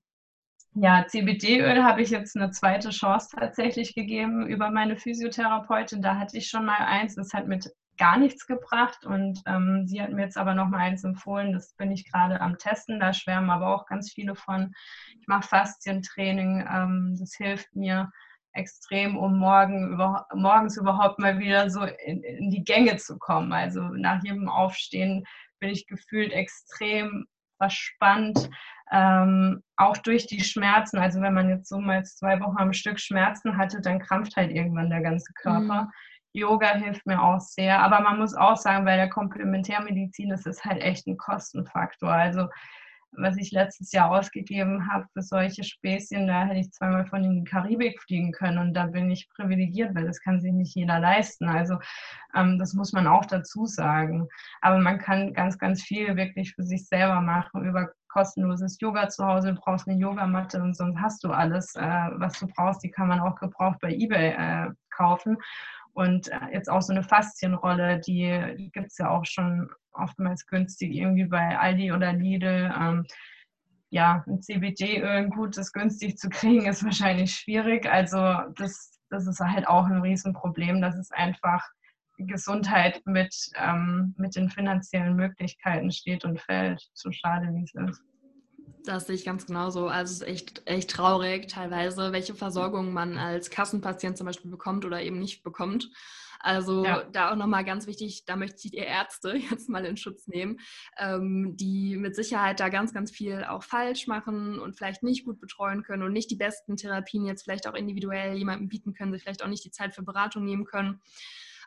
ja, CBD-Öl habe ich jetzt eine zweite Chance tatsächlich gegeben über meine Physiotherapeutin. Da hatte ich schon mal eins, das hat mit gar nichts gebracht und ähm, sie hat mir jetzt aber noch mal eins empfohlen. Das bin ich gerade am Testen. Da schwärmen aber auch ganz viele von. Ich mache Faszientraining. Ähm, das hilft mir extrem, um morgen über, morgens überhaupt mal wieder so in, in die Gänge zu kommen. Also nach jedem Aufstehen bin ich gefühlt extrem verspannt, ähm, auch durch die Schmerzen. Also wenn man jetzt so mal zwei Wochen am Stück Schmerzen hatte, dann krampft halt irgendwann der ganze Körper. Mhm. Yoga hilft mir auch sehr. Aber man muss auch sagen, bei der Komplementärmedizin ist es halt echt ein Kostenfaktor. Also was ich letztes Jahr ausgegeben habe für solche Späßchen, da hätte ich zweimal von in die Karibik fliegen können und da bin ich privilegiert, weil das kann sich nicht jeder leisten. Also ähm, das muss man auch dazu sagen. Aber man kann ganz, ganz viel wirklich für sich selber machen über kostenloses Yoga zu Hause, du brauchst eine Yogamatte und sonst hast du alles, äh, was du brauchst. Die kann man auch gebraucht bei eBay äh, kaufen. Und äh, jetzt auch so eine Faszienrolle, die, die gibt es ja auch schon oftmals günstig, irgendwie bei Aldi oder Lidl. Ähm, ja, ein CBD-Öl, ein gutes, günstig zu kriegen, ist wahrscheinlich schwierig. Also das, das ist halt auch ein Riesenproblem, dass es einfach Gesundheit mit, ähm, mit den finanziellen Möglichkeiten steht und fällt. So schade, wie es ist. Das sehe ich ganz genauso. Also es ist echt, echt traurig teilweise, welche Versorgung man als Kassenpatient zum Beispiel bekommt oder eben nicht bekommt. Also ja. da auch nochmal ganz wichtig, da möchte ich die Ärzte jetzt mal in Schutz nehmen, ähm, die mit Sicherheit da ganz, ganz viel auch falsch machen und vielleicht nicht gut betreuen können und nicht die besten Therapien jetzt vielleicht auch individuell jemandem bieten können, sich vielleicht auch nicht die Zeit für Beratung nehmen können.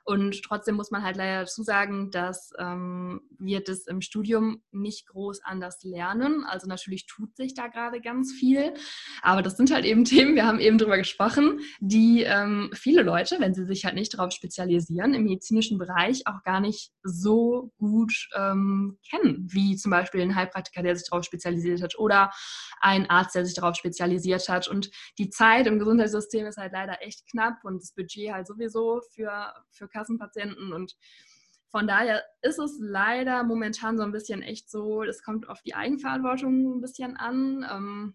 Und trotzdem muss man halt leider dazu sagen, dass ähm, wir das im Studium nicht groß anders lernen. Also natürlich tut sich da gerade ganz viel. Aber das sind halt eben Themen, wir haben eben drüber gesprochen, die ähm, viele Leute, wenn sie sich halt nicht darauf spezialisieren, im medizinischen Bereich auch gar nicht so gut ähm, kennen, wie zum Beispiel ein Heilpraktiker, der sich darauf spezialisiert hat oder ein Arzt, der sich darauf spezialisiert hat. Und die Zeit im Gesundheitssystem ist halt leider echt knapp und das Budget halt sowieso für, für Kassenpatienten und von daher ist es leider momentan so ein bisschen echt so, es kommt auf die Eigenverantwortung ein bisschen an. Ähm,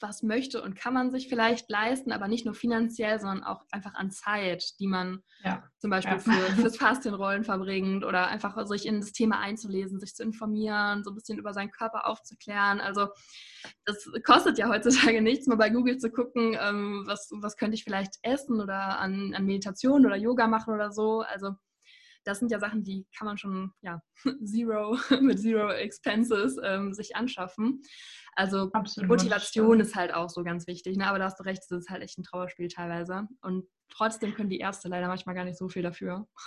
was möchte und kann man sich vielleicht leisten, aber nicht nur finanziell, sondern auch einfach an Zeit, die man ja. zum Beispiel ja. für, fürs Faszienrollen verbringt oder einfach sich in das Thema einzulesen, sich zu informieren, so ein bisschen über seinen Körper aufzuklären. Also das kostet ja heutzutage nichts, mal bei Google zu gucken, ähm, was, was könnte ich vielleicht essen oder an, an Meditation oder Yoga machen oder so. Also das sind ja Sachen, die kann man schon ja, zero, mit Zero Expenses ähm, sich anschaffen. Also Absolut. Motivation ist halt auch so ganz wichtig. Ne? Aber da hast du recht, es ist halt echt ein Trauerspiel teilweise. Und trotzdem können die Ärzte leider manchmal gar nicht so viel dafür.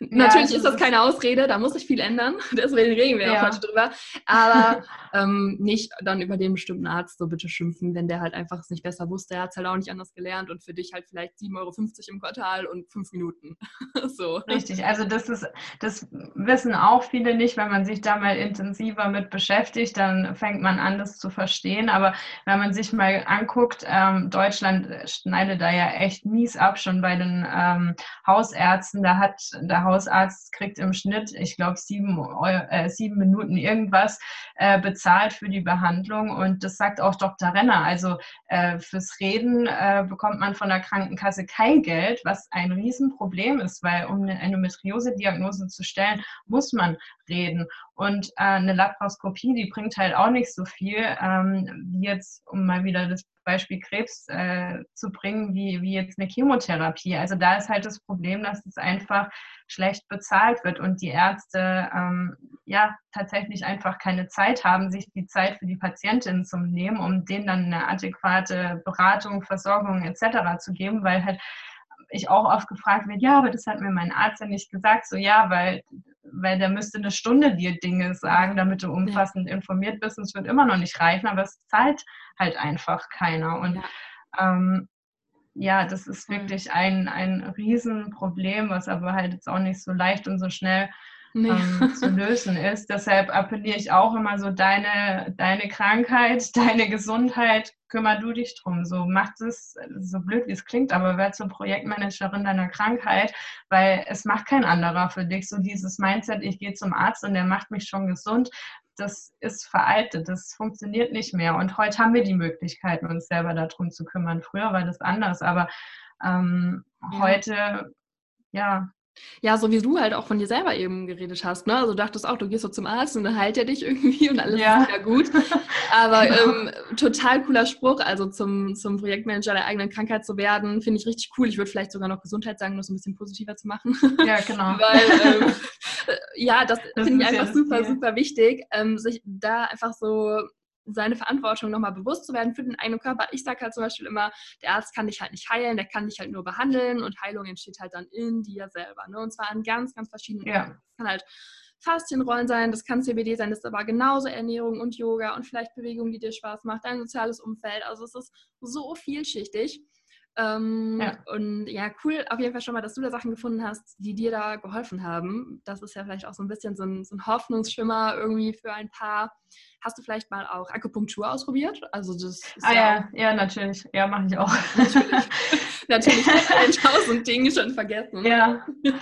Natürlich ja, ist das keine Ausrede, da muss sich viel ändern. Deswegen reden wir ja. auch heute drüber. Aber ähm, nicht dann über den bestimmten Arzt so bitte schimpfen, wenn der halt einfach es nicht besser wusste. Er hat es halt auch nicht anders gelernt und für dich halt vielleicht 7,50 Euro im Quartal und fünf Minuten. so. Richtig, also das ist, das wissen auch viele nicht, wenn man sich da mal intensiver mit beschäftigt, dann fängt man an, das zu verstehen. Aber wenn man sich mal anguckt, ähm, Deutschland schneidet da ja echt mies ab, schon bei den ähm, Hausärzten. Da hat der Hausarzt kriegt im Schnitt, ich glaube, sieben, äh, sieben Minuten irgendwas äh, bezahlt für die Behandlung. Und das sagt auch Dr. Renner. Also äh, fürs Reden äh, bekommt man von der Krankenkasse kein Geld, was ein Riesenproblem ist, weil um eine Endometriose-Diagnose zu stellen, muss man reden. Und äh, eine Laparoskopie, die bringt halt auch nicht so viel, ähm, wie jetzt, um mal wieder das Beispiel Krebs äh, zu bringen, wie, wie jetzt eine Chemotherapie. Also da ist halt das Problem, dass es einfach schlecht bezahlt wird und die Ärzte ähm, ja tatsächlich einfach keine Zeit haben, sich die Zeit für die Patientin zu nehmen, um denen dann eine adäquate Beratung, Versorgung etc. zu geben, weil halt ich auch oft gefragt werde, ja, aber das hat mir mein Arzt ja nicht gesagt. So, ja, weil, weil der müsste eine Stunde dir Dinge sagen, damit du umfassend ja. informiert bist. Und es wird immer noch nicht reichen, aber es zahlt halt einfach keiner. Und ja, ähm, ja das ist wirklich ein, ein Riesenproblem, was aber halt jetzt auch nicht so leicht und so schnell nee. ähm, zu lösen ist. Deshalb appelliere ich auch immer so, deine, deine Krankheit, deine Gesundheit, kümmer du dich drum. So macht es, so blöd wie es klingt, aber werd zur Projektmanagerin deiner Krankheit, weil es macht kein anderer für dich. So dieses Mindset, ich gehe zum Arzt und der macht mich schon gesund, das ist veraltet, das funktioniert nicht mehr. Und heute haben wir die Möglichkeit, uns selber darum zu kümmern. Früher war das anders, aber ähm, ja. heute, ja, ja, so wie du halt auch von dir selber eben geredet hast, ne? Also du dachtest auch, du gehst so zum Arzt und dann heilt er dich irgendwie und alles ja. ist wieder gut. Aber genau. ähm, total cooler Spruch, also zum, zum Projektmanager der eigenen Krankheit zu werden, finde ich richtig cool. Ich würde vielleicht sogar noch Gesundheit sagen, um es ein bisschen positiver zu machen. Ja, genau. Weil, ähm, ja, das, das finde ich einfach ja super, super wichtig, ähm, sich da einfach so seine Verantwortung nochmal bewusst zu werden für den eigenen Körper. Ich sage halt zum Beispiel immer, der Arzt kann dich halt nicht heilen, der kann dich halt nur behandeln und Heilung entsteht halt dann in dir selber. Ne? Und zwar an ganz, ganz verschiedenen ja. Das kann halt Faszienrollen sein, das kann CBD sein, das ist aber genauso Ernährung und Yoga und vielleicht Bewegung, die dir Spaß macht, dein soziales Umfeld. Also es ist so vielschichtig. Ähm, ja. Und ja, cool auf jeden Fall schon mal, dass du da Sachen gefunden hast, die dir da geholfen haben. Das ist ja vielleicht auch so ein bisschen so ein, so ein Hoffnungsschimmer irgendwie für ein paar. Hast du vielleicht mal auch Akupunktur ausprobiert? Also das ah ja, ja, ja, natürlich. Ja, mache ich auch. Natürlich. natürlich hast du tausend Dinge schon vergessen. Ja, ähm,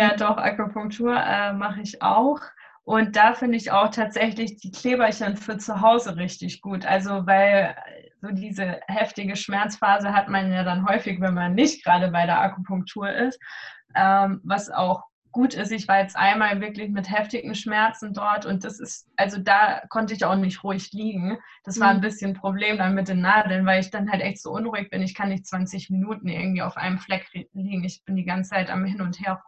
ja doch, Akupunktur äh, mache ich auch. Und da finde ich auch tatsächlich die Kleberchen für zu Hause richtig gut. Also weil so diese heftige Schmerzphase hat man ja dann häufig, wenn man nicht gerade bei der Akupunktur ist. Ähm, was auch gut ist, ich war jetzt einmal wirklich mit heftigen Schmerzen dort und das ist, also da konnte ich auch nicht ruhig liegen. Das war ein mhm. bisschen ein Problem dann mit den Nadeln, weil ich dann halt echt so unruhig bin. Ich kann nicht 20 Minuten irgendwie auf einem Fleck liegen. Ich bin die ganze Zeit am Hin und Her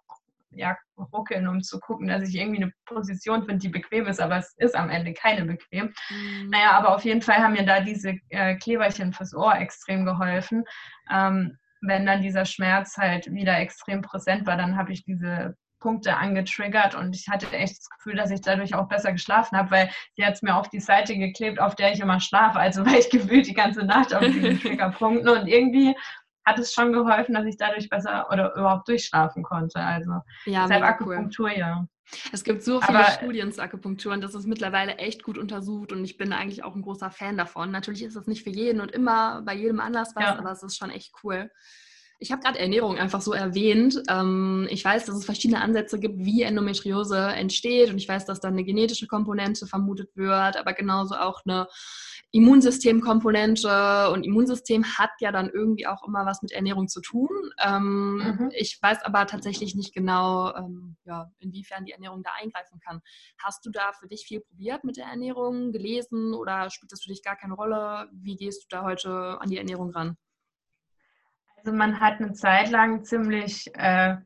ja, ruckeln, um zu gucken, dass ich irgendwie eine Position finde, die bequem ist, aber es ist am Ende keine bequem. Mhm. Naja, aber auf jeden Fall haben mir da diese äh, Kleberchen fürs Ohr extrem geholfen. Ähm, wenn dann dieser Schmerz halt wieder extrem präsent war, dann habe ich diese Punkte angetriggert und ich hatte echt das Gefühl, dass ich dadurch auch besser geschlafen habe, weil sie hat es mir auf die Seite geklebt, auf der ich immer schlafe. Also war ich gefühlt die ganze Nacht auf diesen Triggerpunkten und irgendwie hat es schon geholfen, dass ich dadurch besser oder überhaupt durchschlafen konnte. Also ja, deshalb Akupunktur, cool. ja. Es gibt so viele Aber, Studien zur Akupunktur und das ist mittlerweile echt gut untersucht und ich bin eigentlich auch ein großer Fan davon. Natürlich ist das nicht für jeden und immer bei jedem Anlass was, ja. aber es ist schon echt cool. Ich habe gerade Ernährung einfach so erwähnt. Ähm, ich weiß, dass es verschiedene Ansätze gibt, wie Endometriose entsteht und ich weiß, dass da eine genetische Komponente vermutet wird, aber genauso auch eine Immunsystemkomponente und Immunsystem hat ja dann irgendwie auch immer was mit Ernährung zu tun. Ähm, mhm. Ich weiß aber tatsächlich nicht genau, ähm, ja, inwiefern die Ernährung da eingreifen kann. Hast du da für dich viel probiert mit der Ernährung, gelesen oder spielt das für dich gar keine Rolle? Wie gehst du da heute an die Ernährung ran? Also man hat eine Zeit lang ziemlich äh,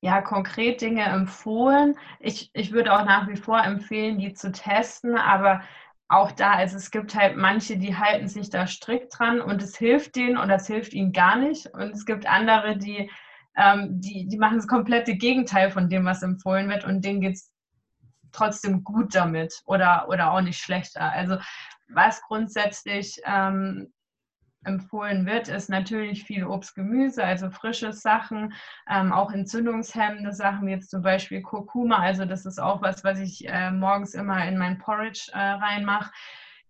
ja, konkret Dinge empfohlen. Ich, ich würde auch nach wie vor empfehlen, die zu testen, aber auch da, also es gibt halt manche, die halten sich da strikt dran und es hilft denen oder es hilft ihnen gar nicht. Und es gibt andere, die, ähm, die, die machen das komplette Gegenteil von dem, was empfohlen wird und denen geht es trotzdem gut damit oder, oder auch nicht schlechter. Also was grundsätzlich ähm, empfohlen wird, ist natürlich viel Obst, Gemüse, also frische Sachen, ähm, auch entzündungshemmende Sachen, wie jetzt zum Beispiel Kurkuma. Also das ist auch was, was ich äh, morgens immer in mein Porridge äh, reinmache.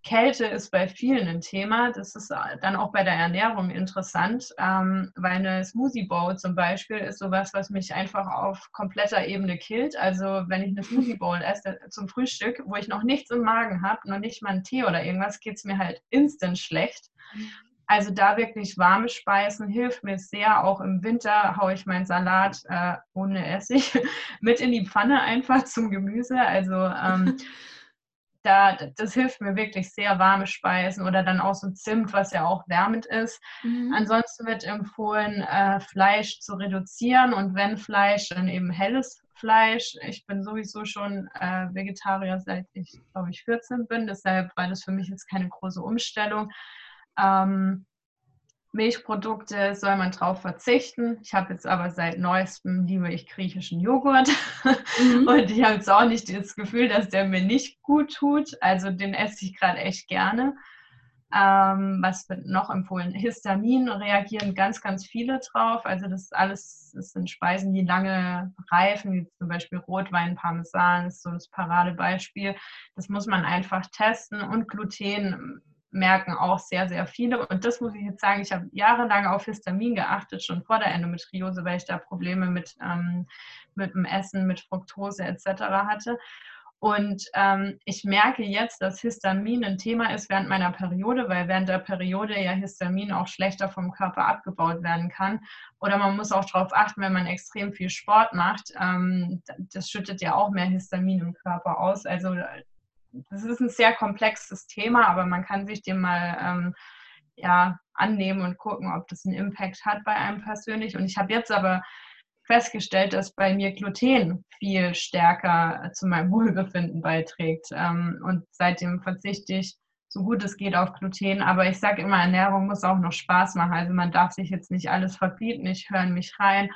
Kälte ist bei vielen ein Thema. Das ist äh, dann auch bei der Ernährung interessant, ähm, weil eine Smoothie Bowl zum Beispiel ist sowas, was mich einfach auf kompletter Ebene killt. Also wenn ich eine Smoothie Bowl esse zum Frühstück, wo ich noch nichts im Magen habe, noch nicht mal einen Tee oder irgendwas, geht es mir halt instant schlecht. Also da wirklich warme Speisen hilft mir sehr. Auch im Winter haue ich meinen Salat äh, ohne Essig mit in die Pfanne einfach zum Gemüse. Also ähm, da, das hilft mir wirklich sehr, warme Speisen oder dann auch so Zimt, was ja auch wärmend ist. Mhm. Ansonsten wird empfohlen, äh, Fleisch zu reduzieren und wenn Fleisch, dann eben helles Fleisch. Ich bin sowieso schon äh, Vegetarier, seit ich, glaube ich, 14 bin. Deshalb war das für mich jetzt keine große Umstellung. Ähm, Milchprodukte soll man drauf verzichten. Ich habe jetzt aber seit neuestem liebe ich griechischen Joghurt mhm. und ich habe jetzt auch nicht das Gefühl, dass der mir nicht gut tut. Also den esse ich gerade echt gerne. Ähm, was wird noch empfohlen? Histamin reagieren ganz, ganz viele drauf. Also das alles, das sind Speisen, die lange reifen, wie zum Beispiel Rotwein, Parmesan ist so das Paradebeispiel. Das muss man einfach testen. Und Gluten merken auch sehr, sehr viele. Und das muss ich jetzt sagen, ich habe jahrelang auf Histamin geachtet, schon vor der Endometriose, weil ich da Probleme mit, ähm, mit dem Essen, mit Fructose etc. hatte. Und ähm, ich merke jetzt, dass Histamin ein Thema ist während meiner Periode, weil während der Periode ja Histamin auch schlechter vom Körper abgebaut werden kann. Oder man muss auch darauf achten, wenn man extrem viel Sport macht, ähm, das schüttet ja auch mehr Histamin im Körper aus. Also das ist ein sehr komplexes Thema, aber man kann sich dem mal ähm, ja, annehmen und gucken, ob das einen Impact hat bei einem persönlich. Und ich habe jetzt aber festgestellt, dass bei mir Gluten viel stärker zu meinem Wohlbefinden beiträgt. Ähm, und seitdem verzichte ich so gut es geht auf Gluten. Aber ich sage immer, Ernährung muss auch noch Spaß machen. Also man darf sich jetzt nicht alles verbieten. Ich höre mich rein,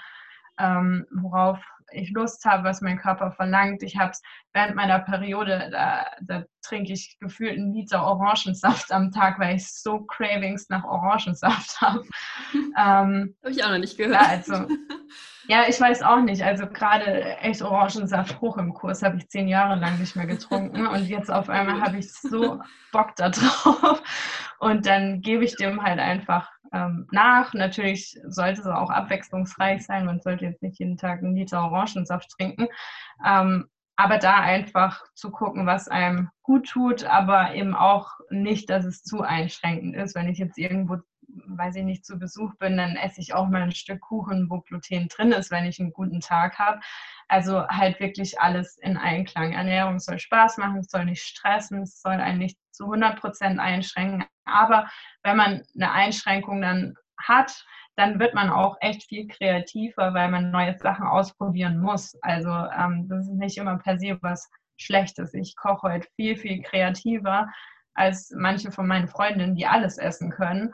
ähm, worauf ich Lust habe, was mein Körper verlangt. Ich habe es während meiner Periode, da, da, trinke ich gefühlt einen Liter Orangensaft am Tag, weil ich so Cravings nach Orangensaft habe. Ähm, habe ich auch noch nicht gehört. Ja, also, ja, ich weiß auch nicht. Also gerade echt Orangensaft hoch im Kurs habe ich zehn Jahre lang nicht mehr getrunken und jetzt auf einmal habe ich so Bock da drauf und dann gebe ich dem halt einfach ähm, nach. Natürlich sollte es auch abwechslungsreich sein. Man sollte jetzt nicht jeden Tag einen Liter Orangensaft trinken. Ähm, aber da einfach zu gucken, was einem gut tut, aber eben auch nicht, dass es zu einschränkend ist. Wenn ich jetzt irgendwo, weiß ich nicht, zu Besuch bin, dann esse ich auch mal ein Stück Kuchen, wo Gluten drin ist, wenn ich einen guten Tag habe. Also halt wirklich alles in Einklang. Ernährung soll Spaß machen, soll nicht stressen, es soll einen nicht zu 100 Prozent einschränken. Aber wenn man eine Einschränkung dann hat, dann wird man auch echt viel kreativer, weil man neue Sachen ausprobieren muss. Also ähm, das ist nicht immer per se was Schlechtes. Ich koche heute viel, viel kreativer als manche von meinen Freundinnen, die alles essen können.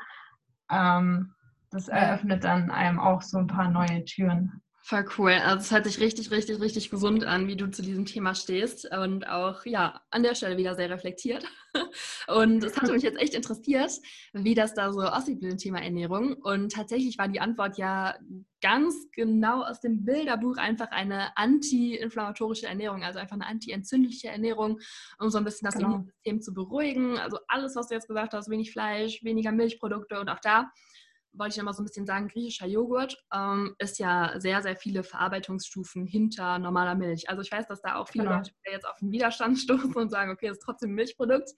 Ähm, das eröffnet dann einem auch so ein paar neue Türen. Voll cool. Also es hört sich richtig, richtig, richtig gesund an, wie du zu diesem Thema stehst und auch ja an der Stelle wieder sehr reflektiert. Und es hatte mich jetzt echt interessiert, wie das da so aussieht mit dem Thema Ernährung. Und tatsächlich war die Antwort ja ganz genau aus dem Bilderbuch einfach eine anti-inflammatorische Ernährung, also einfach eine anti-entzündliche Ernährung, um so ein bisschen das genau. Immunsystem zu beruhigen. Also alles, was du jetzt gesagt hast, wenig Fleisch, weniger Milchprodukte und auch da wollte ich nochmal so ein bisschen sagen, griechischer Joghurt ähm, ist ja sehr, sehr viele Verarbeitungsstufen hinter normaler Milch. Also ich weiß, dass da auch viele genau. Leute jetzt auf den Widerstand stoßen und sagen, okay, das ist trotzdem ein Milchprodukt.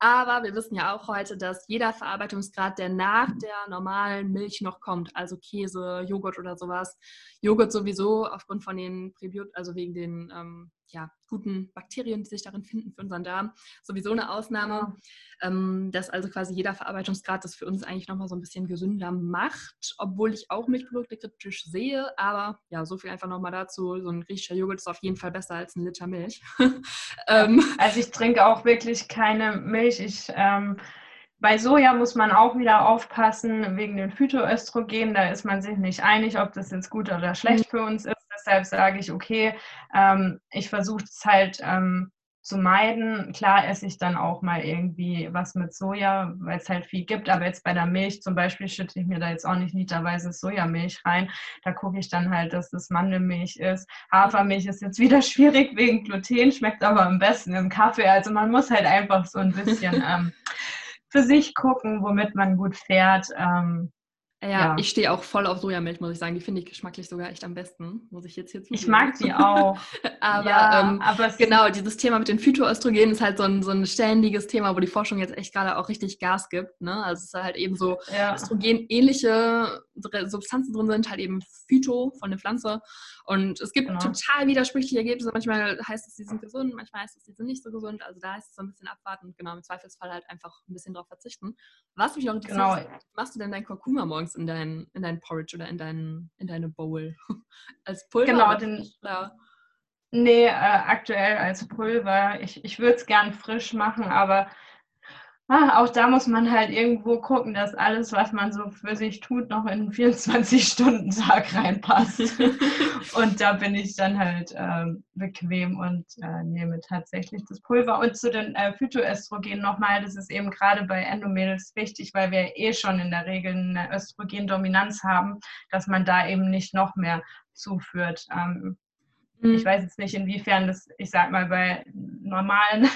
Aber wir wissen ja auch heute, dass jeder Verarbeitungsgrad, der nach der normalen Milch noch kommt, also Käse, Joghurt oder sowas, Joghurt sowieso aufgrund von den Präbiot, also wegen den ähm, ja, guten Bakterien, die sich darin finden für unseren Darm, sowieso eine Ausnahme. Ähm, dass also quasi jeder Verarbeitungsgrad das für uns eigentlich nochmal so ein bisschen gesünder macht, obwohl ich auch Milchprodukte kritisch sehe. Aber ja, so viel einfach nochmal dazu. So ein griechischer Joghurt ist auf jeden Fall besser als ein Liter Milch. ähm, also ich trinke auch wirklich keine Milch. Ich ähm bei Soja muss man auch wieder aufpassen wegen den Phytoöstrogenen. Da ist man sich nicht einig, ob das jetzt gut oder schlecht mhm. für uns ist. Deshalb sage ich, okay, ähm, ich versuche es halt ähm, zu meiden. Klar esse ich dann auch mal irgendwie was mit Soja, weil es halt viel gibt. Aber jetzt bei der Milch zum Beispiel schütte ich mir da jetzt auch nicht literweise Sojamilch rein. Da gucke ich dann halt, dass das Mandelmilch ist. Hafermilch ist jetzt wieder schwierig wegen Gluten, schmeckt aber am besten im Kaffee. Also man muss halt einfach so ein bisschen ähm, für sich gucken, womit man gut fährt. Ähm, ja, ja, ich stehe auch voll auf Sojamilch, muss ich sagen. Die finde ich geschmacklich sogar echt am besten, muss ich jetzt hier zugeben. Ich mag die auch. aber, ja, ähm, aber genau, dieses Thema mit den Phytoöstrogenen ist halt so ein, so ein ständiges Thema, wo die Forschung jetzt echt gerade auch richtig Gas gibt. Ne? Also es ist halt eben so ja. Östrogen-ähnliche Substanzen drin sind, halt eben Phyto von der Pflanze. Und es gibt genau. total widersprüchliche Ergebnisse. Manchmal heißt es, sie sind gesund, manchmal heißt es, sie sind nicht so gesund. Also da ist es so ein bisschen abwarten und genau im Zweifelsfall halt einfach ein bisschen drauf verzichten. Was mich auch interessiert, genau. machst du denn dein Kurkuma morgens in dein, in dein Porridge oder in, dein, in deine Bowl? als Pulver? Genau, den, oder? Nee, äh, aktuell als Pulver. Ich, ich würde es gern frisch machen, aber Ah, auch da muss man halt irgendwo gucken, dass alles, was man so für sich tut, noch in einen 24-Stunden-Tag reinpasst. und da bin ich dann halt ähm, bequem und äh, nehme tatsächlich das Pulver. Und zu den äh, Phytoöstrogenen nochmal, das ist eben gerade bei Endomädels wichtig, weil wir eh schon in der Regel eine Östrogendominanz haben, dass man da eben nicht noch mehr zuführt. Ähm, mhm. Ich weiß jetzt nicht, inwiefern das, ich sag mal, bei normalen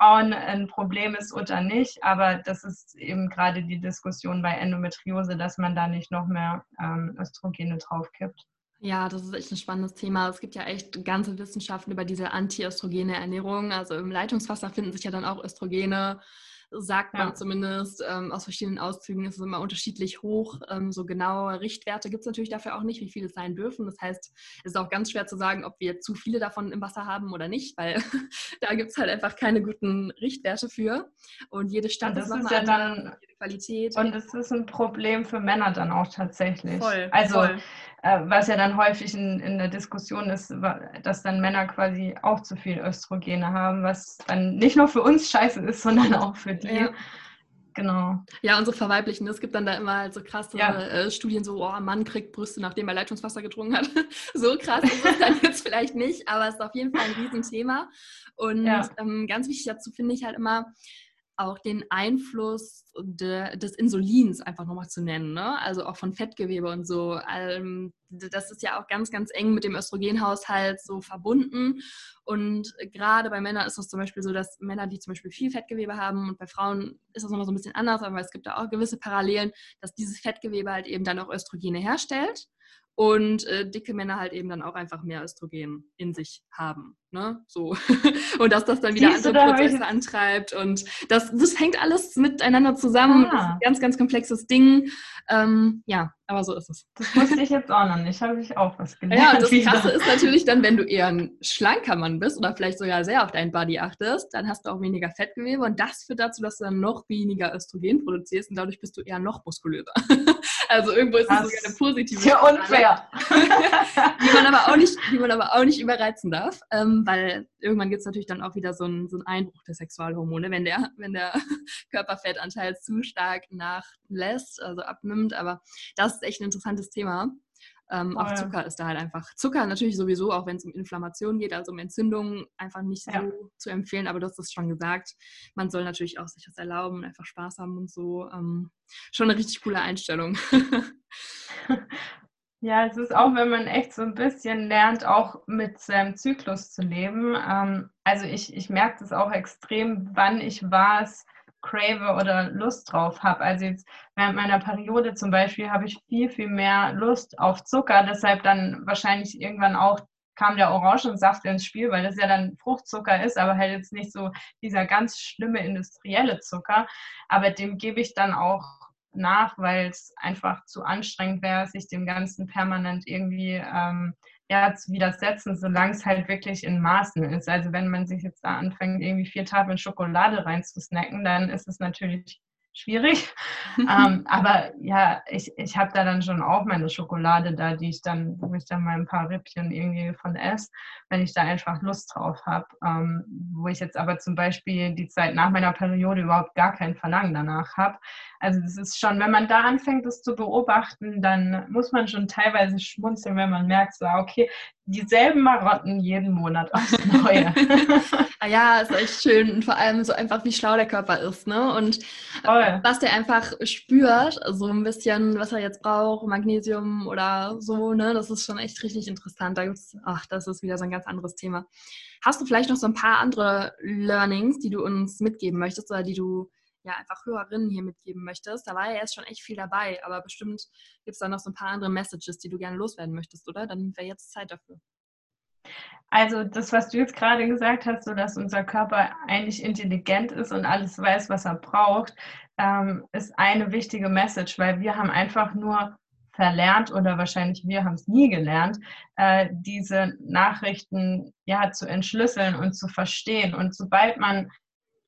Frauen ein Problem ist oder nicht. Aber das ist eben gerade die Diskussion bei Endometriose, dass man da nicht noch mehr ähm, Östrogene draufkippt. Ja, das ist echt ein spannendes Thema. Es gibt ja echt ganze Wissenschaften über diese anti-östrogene Ernährung. Also im Leitungswasser finden sich ja dann auch Östrogene sagt man ja. zumindest. Ähm, aus verschiedenen Auszügen ist es immer unterschiedlich hoch. Ähm, so genaue Richtwerte gibt es natürlich dafür auch nicht, wie viele es sein dürfen. Das heißt, es ist auch ganz schwer zu sagen, ob wir zu viele davon im Wasser haben oder nicht, weil da gibt es halt einfach keine guten Richtwerte für. Und jede Stadt und das ist, ja dann Qualität. Und es ist ein Problem für Männer dann auch tatsächlich. Voll, also voll. Äh, was ja dann häufig in, in der Diskussion ist, dass dann Männer quasi auch zu viel Östrogene haben, was dann nicht nur für uns scheiße ist, sondern auch für die. Ja. Genau. Ja, so verweiblichen. Es gibt dann da immer halt so krasse ja. äh, Studien, so, oh, Mann kriegt Brüste, nachdem er Leitungswasser getrunken hat. so krass ist es dann jetzt vielleicht nicht, aber es ist auf jeden Fall ein Riesenthema. Und ja. ähm, ganz wichtig dazu finde ich halt immer, auch den Einfluss de, des Insulins einfach nochmal zu nennen, ne? also auch von Fettgewebe und so. Ähm, das ist ja auch ganz, ganz eng mit dem Östrogenhaushalt so verbunden. Und gerade bei Männern ist es zum Beispiel so, dass Männer, die zum Beispiel viel Fettgewebe haben, und bei Frauen ist das nochmal so ein bisschen anders, aber es gibt da auch gewisse Parallelen, dass dieses Fettgewebe halt eben dann auch Östrogene herstellt und äh, dicke Männer halt eben dann auch einfach mehr Östrogen in sich haben. Ne? So. und dass das dann wieder Siehst andere Prozesse antreibt und das, das hängt alles miteinander zusammen. Ah. Das ist ein ganz, ganz komplexes Ding. Ähm, ja, aber so ist es. Das wusste ich jetzt auch noch nicht, habe ich auch was gelernt. Ja, und das Krasse ist natürlich dann, wenn du eher ein schlanker Mann bist oder vielleicht sogar sehr auf deinen Body achtest, dann hast du auch weniger Fettgewebe und das führt dazu, dass du dann noch weniger Östrogen produzierst und dadurch bist du eher noch muskulöser. Also irgendwo ist das, sogar eine positive. Ja, unfair. die, man aber auch nicht, die man aber auch nicht überreizen darf, ähm, weil irgendwann gibt es natürlich dann auch wieder so einen, so einen Einbruch der Sexualhormone, wenn der, wenn der Körperfettanteil zu stark nachlässt, also abnimmt. Aber das ist echt ein interessantes Thema. Ähm, auch Zucker ist da halt einfach. Zucker natürlich sowieso, auch wenn es um Inflammation geht, also um Entzündungen, einfach nicht so ja. zu empfehlen. Aber du hast es schon gesagt. Man soll natürlich auch sich das erlauben, einfach Spaß haben und so. Ähm, schon eine richtig coole Einstellung. Ja, es ist auch, wenn man echt so ein bisschen lernt, auch mit seinem Zyklus zu leben. Ähm, also ich, ich merke das auch extrem, wann ich was crave oder Lust drauf habe. Also jetzt während meiner Periode zum Beispiel habe ich viel, viel mehr Lust auf Zucker. Deshalb dann wahrscheinlich irgendwann auch kam der Orangensaft ins Spiel, weil das ja dann Fruchtzucker ist, aber halt jetzt nicht so dieser ganz schlimme industrielle Zucker. Aber dem gebe ich dann auch nach, weil es einfach zu anstrengend wäre, sich dem Ganzen permanent irgendwie ähm, ja, zu widersetzen, solange es halt wirklich in Maßen ist. Also wenn man sich jetzt da anfängt, irgendwie vier Tafeln Schokolade reinzusnacken, dann ist es natürlich schwierig. ähm, aber ja, ich, ich habe da dann schon auch meine Schokolade da, die ich dann, wo ich dann mal ein paar Rippchen irgendwie von esse, wenn ich da einfach Lust drauf habe. Ähm, wo ich jetzt aber zum Beispiel die Zeit nach meiner Periode überhaupt gar kein Verlangen danach habe. Also das ist schon, wenn man da anfängt, das zu beobachten, dann muss man schon teilweise schmunzeln, wenn man merkt, so, okay, dieselben Marotten jeden Monat aufs Neue. ah ja, ist echt schön und vor allem so einfach, wie schlau der Körper ist, ne? Und Voll. was der einfach spürt, so ein bisschen, was er jetzt braucht, Magnesium oder so, ne? Das ist schon echt richtig interessant. Da gibt's, ach, das ist wieder so ein ganz anderes Thema. Hast du vielleicht noch so ein paar andere Learnings, die du uns mitgeben möchtest oder die du ja einfach Hörerinnen hier mitgeben möchtest. Da war ja jetzt schon echt viel dabei, aber bestimmt gibt es da noch so ein paar andere Messages, die du gerne loswerden möchtest, oder? Dann wäre jetzt Zeit dafür. Also das, was du jetzt gerade gesagt hast, so dass unser Körper eigentlich intelligent ist und alles weiß, was er braucht, ähm, ist eine wichtige Message, weil wir haben einfach nur verlernt oder wahrscheinlich wir haben es nie gelernt, äh, diese Nachrichten ja zu entschlüsseln und zu verstehen. Und sobald man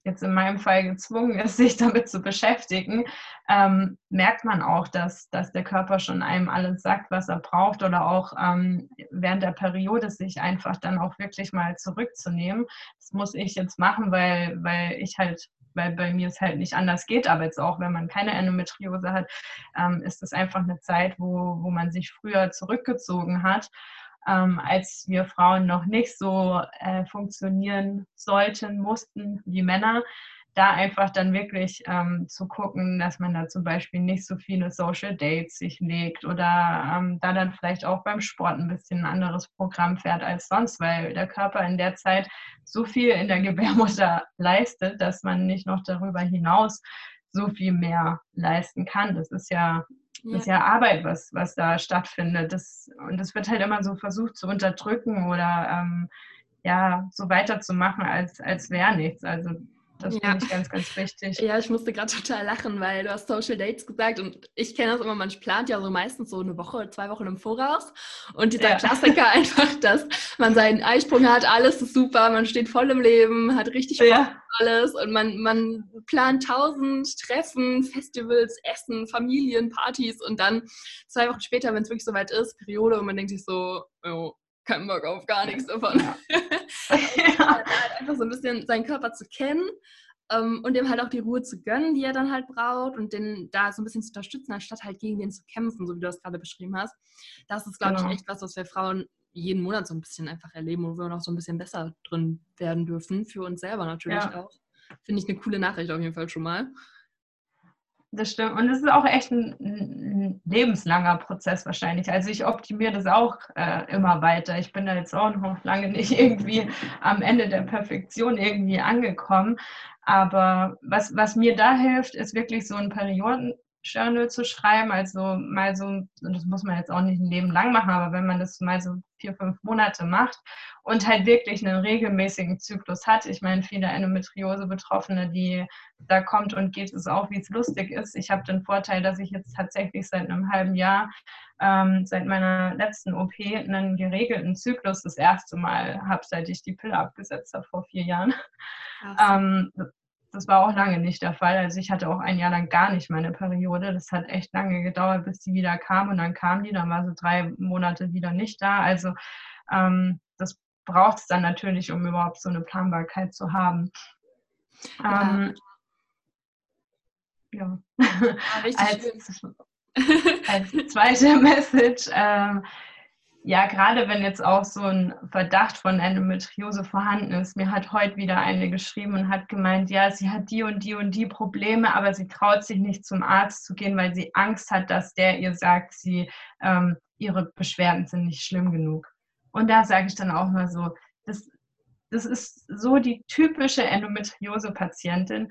jetzt in meinem Fall gezwungen ist, sich damit zu beschäftigen, ähm, merkt man auch, dass, dass der Körper schon einem alles sagt, was er braucht oder auch ähm, während der Periode sich einfach dann auch wirklich mal zurückzunehmen. Das muss ich jetzt machen, weil, weil ich halt weil bei mir es halt nicht anders geht, aber jetzt auch, wenn man keine Endometriose hat, ähm, ist es einfach eine Zeit, wo, wo man sich früher zurückgezogen hat, ähm, als wir Frauen noch nicht so äh, funktionieren sollten, mussten wie Männer da einfach dann wirklich ähm, zu gucken, dass man da zum Beispiel nicht so viele Social Dates sich legt oder ähm, da dann vielleicht auch beim Sport ein bisschen ein anderes Programm fährt als sonst, weil der Körper in der Zeit so viel in der Gebärmutter leistet, dass man nicht noch darüber hinaus so viel mehr leisten kann. Das ist ja, ja. ist ja Arbeit, was, was da stattfindet. Das, und das wird halt immer so versucht zu unterdrücken oder ähm, ja, so weiterzumachen, als, als wäre nichts. Also das ja. finde ich ganz, ganz wichtig. Ja, ich musste gerade total lachen, weil du hast Social Dates gesagt und ich kenne das immer, man plant ja so meistens so eine Woche, zwei Wochen im Voraus und dieser ja. Klassiker einfach, dass man seinen Eisprung hat, alles ist super, man steht voll im Leben, hat richtig ja. alles und man, man plant tausend Treffen, Festivals, Essen, Familien, Partys und dann zwei Wochen später, wenn es wirklich soweit ist, Periode und man denkt sich so, oh, keinen Bock auf gar nichts davon. Ja. halt einfach so ein bisschen seinen Körper zu kennen ähm, und dem halt auch die Ruhe zu gönnen, die er dann halt braucht und den da so ein bisschen zu unterstützen, anstatt halt gegen den zu kämpfen, so wie du das gerade beschrieben hast. Das ist, glaube genau. ich, echt was, was wir Frauen jeden Monat so ein bisschen einfach erleben, wo wir noch so ein bisschen besser drin werden dürfen, für uns selber natürlich ja. auch. Finde ich eine coole Nachricht auf jeden Fall schon mal. Das stimmt. Und es ist auch echt ein, ein, lebenslanger Prozess wahrscheinlich. Also ich optimiere das auch äh, immer weiter. Ich bin da jetzt auch noch lange nicht irgendwie am Ende der Perfektion irgendwie angekommen. Aber was, was mir da hilft, ist wirklich so ein Perioden, Journal zu schreiben, also mal so, und das muss man jetzt auch nicht ein Leben lang machen, aber wenn man das mal so vier, fünf Monate macht und halt wirklich einen regelmäßigen Zyklus hat. Ich meine, viele Endometriose-Betroffene, die da kommt und geht es auch, wie es lustig ist. Ich habe den Vorteil, dass ich jetzt tatsächlich seit einem halben Jahr, ähm, seit meiner letzten OP, einen geregelten Zyklus das erste Mal habe, seit ich die Pille abgesetzt habe vor vier Jahren. Ähm, das war auch lange nicht der Fall. Also ich hatte auch ein Jahr lang gar nicht meine Periode. Das hat echt lange gedauert, bis die wieder kam und dann kam die, dann war sie drei Monate wieder nicht da. Also ähm, das braucht es dann natürlich, um überhaupt so eine Planbarkeit zu haben. Ja. Ähm, ja. ja als, als, zweite Message, ähm, ja, gerade wenn jetzt auch so ein Verdacht von Endometriose vorhanden ist. Mir hat heute wieder eine geschrieben und hat gemeint, ja, sie hat die und die und die Probleme, aber sie traut sich nicht zum Arzt zu gehen, weil sie Angst hat, dass der ihr sagt, sie, ähm, ihre Beschwerden sind nicht schlimm genug. Und da sage ich dann auch mal so, das, das ist so die typische Endometriose-Patientin,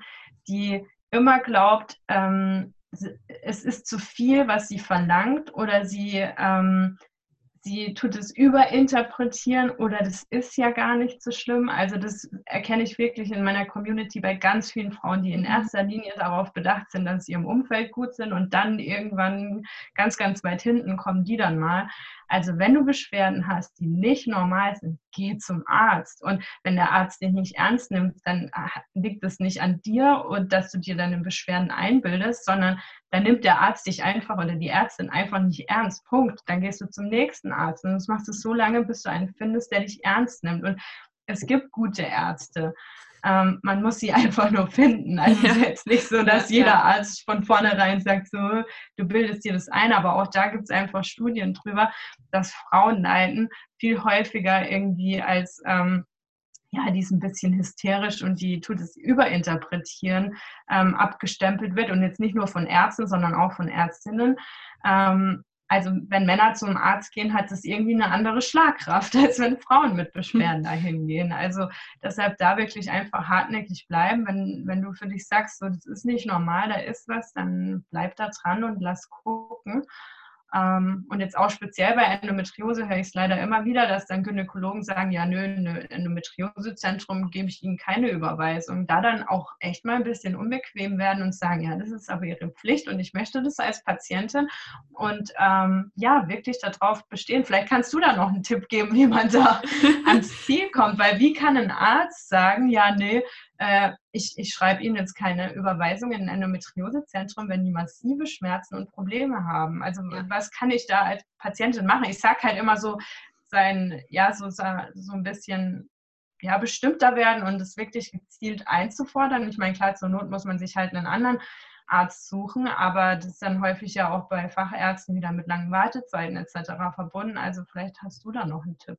die immer glaubt, ähm, es ist zu viel, was sie verlangt oder sie ähm, sie tut es überinterpretieren oder das ist ja gar nicht so schlimm. Also das erkenne ich wirklich in meiner Community bei ganz vielen Frauen, die in mhm. erster Linie darauf bedacht sind, dass sie im Umfeld gut sind und dann irgendwann ganz, ganz weit hinten kommen die dann mal. Also wenn du Beschwerden hast, die nicht normal sind, geh zum Arzt. Und wenn der Arzt dich nicht ernst nimmt, dann äh, liegt es nicht an dir und dass du dir deine Beschwerden einbildest, sondern dann nimmt der Arzt dich einfach oder die Ärztin einfach nicht ernst. Punkt. Dann gehst du zum nächsten Arzt. Und das machst du so lange, bis du einen findest, der dich ernst nimmt. Und es gibt gute Ärzte. Ähm, man muss sie einfach nur finden. Also es ist jetzt nicht so, dass ja, jeder Arzt von vornherein sagt, so, du bildest dir das ein, aber auch da gibt es einfach Studien drüber, dass Frauenleiden viel häufiger irgendwie als ähm, ja, die ist ein bisschen hysterisch und die tut es überinterpretieren, ähm, abgestempelt wird und jetzt nicht nur von Ärzten, sondern auch von Ärztinnen. Ähm, also wenn Männer zum Arzt gehen, hat es irgendwie eine andere Schlagkraft, als wenn Frauen mit Beschwerden dahin gehen. Also deshalb da wirklich einfach hartnäckig bleiben. Wenn, wenn du für dich sagst, so, das ist nicht normal, da ist was, dann bleib da dran und lass gucken. Ähm, und jetzt auch speziell bei Endometriose höre ich es leider immer wieder, dass dann Gynäkologen sagen, ja, nö, ein Endometriosezentrum gebe ich Ihnen keine Überweisung. Da dann auch echt mal ein bisschen unbequem werden und sagen, ja, das ist aber Ihre Pflicht und ich möchte das als Patientin und ähm, ja, wirklich darauf bestehen. Vielleicht kannst du da noch einen Tipp geben, wie man da ans Ziel kommt, weil wie kann ein Arzt sagen, ja, nee, äh, ich, ich schreibe Ihnen jetzt keine Überweisung in ein Endometriosezentrum, wenn die massive Schmerzen und Probleme haben. Also was kann ich da als Patientin machen? Ich sage halt immer so sein, ja, so, so ein bisschen ja, bestimmter werden und es wirklich gezielt einzufordern. Ich meine, klar, zur Not muss man sich halt einen anderen Arzt suchen, aber das ist dann häufig ja auch bei Fachärzten wieder mit langen Wartezeiten etc. verbunden. Also vielleicht hast du da noch einen Tipp.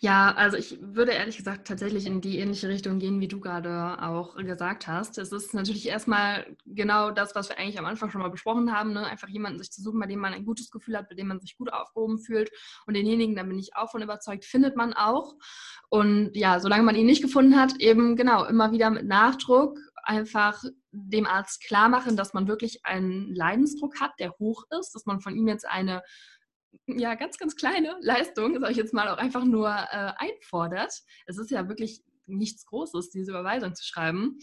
Ja, also ich würde ehrlich gesagt tatsächlich in die ähnliche Richtung gehen, wie du gerade auch gesagt hast. Es ist natürlich erstmal genau das, was wir eigentlich am Anfang schon mal besprochen haben, ne? einfach jemanden sich zu suchen, bei dem man ein gutes Gefühl hat, bei dem man sich gut aufgehoben fühlt. Und denjenigen, da bin ich auch von überzeugt, findet man auch. Und ja, solange man ihn nicht gefunden hat, eben genau immer wieder mit Nachdruck einfach dem Arzt klar machen, dass man wirklich einen Leidensdruck hat, der hoch ist, dass man von ihm jetzt eine ja, ganz, ganz kleine Leistung, sage ich jetzt mal, auch einfach nur äh, einfordert. Es ist ja wirklich nichts Großes, diese Überweisung zu schreiben.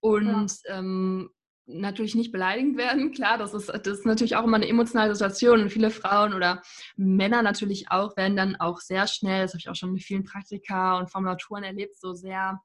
Und ja. ähm, natürlich nicht beleidigend werden. Klar, das ist, das ist natürlich auch immer eine emotionale Situation und viele Frauen oder Männer natürlich auch werden dann auch sehr schnell, das habe ich auch schon mit vielen Praktika und Formulaturen erlebt, so sehr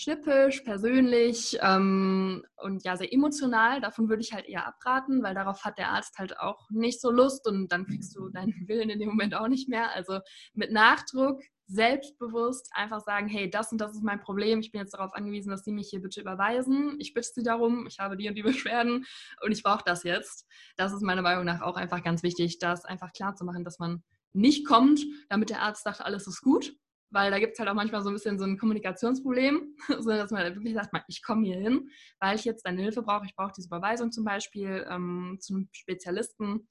schnippisch, persönlich ähm, und ja, sehr emotional. Davon würde ich halt eher abraten, weil darauf hat der Arzt halt auch nicht so Lust und dann kriegst du deinen Willen in dem Moment auch nicht mehr. Also mit Nachdruck, selbstbewusst einfach sagen, hey, das und das ist mein Problem. Ich bin jetzt darauf angewiesen, dass Sie mich hier bitte überweisen. Ich bitte Sie darum, ich habe die und die Beschwerden und ich brauche das jetzt. Das ist meiner Meinung nach auch einfach ganz wichtig, das einfach klar zu machen, dass man nicht kommt, damit der Arzt sagt, alles ist gut, weil da gibt es halt auch manchmal so ein bisschen so ein Kommunikationsproblem, so dass man wirklich sagt, ich komme hier hin, weil ich jetzt deine Hilfe brauche. Ich brauche diese Überweisung zum Beispiel ähm, zum Spezialisten.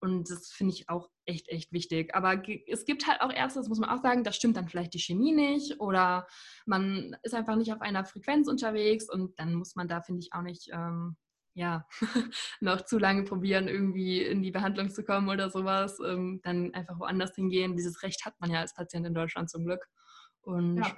Und das finde ich auch echt, echt wichtig. Aber es gibt halt auch Ärzte, das muss man auch sagen, da stimmt dann vielleicht die Chemie nicht oder man ist einfach nicht auf einer Frequenz unterwegs und dann muss man da, finde ich, auch nicht ähm, ja, noch zu lange probieren, irgendwie in die Behandlung zu kommen oder sowas, ähm, dann einfach woanders hingehen. Dieses Recht hat man ja als Patient in Deutschland zum Glück. Und ja.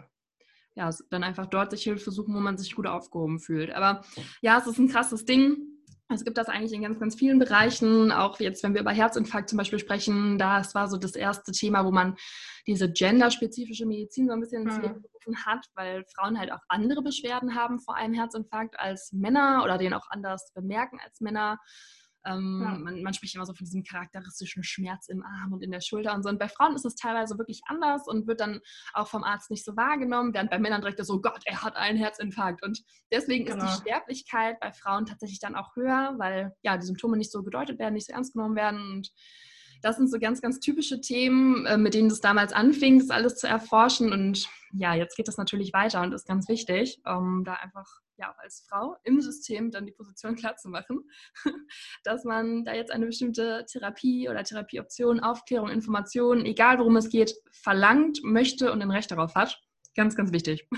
ja, dann einfach dort sich Hilfe suchen, wo man sich gut aufgehoben fühlt. Aber ja, es ist ein krasses Ding. Es gibt das eigentlich in ganz, ganz vielen Bereichen. Auch jetzt, wenn wir über Herzinfarkt zum Beispiel sprechen, das war so das erste Thema, wo man diese genderspezifische Medizin so ein bisschen ins mhm. Leben gerufen hat, weil Frauen halt auch andere Beschwerden haben vor einem Herzinfarkt als Männer oder den auch anders bemerken als Männer. Ähm, ja. man, man, spricht immer so von diesem charakteristischen Schmerz im Arm und in der Schulter und so. Und bei Frauen ist es teilweise wirklich anders und wird dann auch vom Arzt nicht so wahrgenommen, während bei Männern direkt so, Gott, er hat einen Herzinfarkt. Und deswegen genau. ist die genau. Sterblichkeit bei Frauen tatsächlich dann auch höher, weil ja die Symptome nicht so gedeutet werden, nicht so ernst genommen werden. Und das sind so ganz, ganz typische Themen, äh, mit denen es damals anfing, das alles zu erforschen. Und ja, jetzt geht das natürlich weiter und ist ganz wichtig, um da einfach ja auch als Frau im System dann die Position klar zu machen, dass man da jetzt eine bestimmte Therapie oder Therapieoption, Aufklärung, Informationen, egal worum es geht, verlangt, möchte und ein Recht darauf hat. Ganz, ganz wichtig.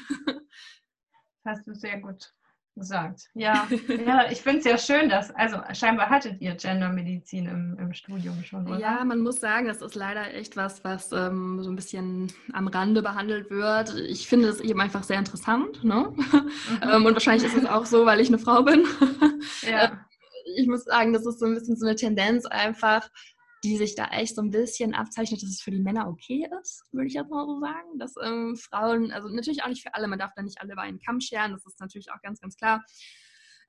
Hast du sehr gut gesagt. Ja, ja ich finde es ja schön, dass, also scheinbar hattet ihr Gendermedizin im, im Studium schon, oder? Ja, man muss sagen, das ist leider echt was, was ähm, so ein bisschen am Rande behandelt wird. Ich finde es eben einfach sehr interessant. Ne? Mhm. ähm, und wahrscheinlich ist es auch so, weil ich eine Frau bin. ja. Äh, ich muss sagen, das ist so ein bisschen so eine Tendenz einfach, die sich da echt so ein bisschen abzeichnet, dass es für die Männer okay ist, würde ich jetzt mal so sagen. Dass ähm, Frauen, also natürlich auch nicht für alle, man darf da nicht alle über einen Kamm scheren, das ist natürlich auch ganz, ganz klar.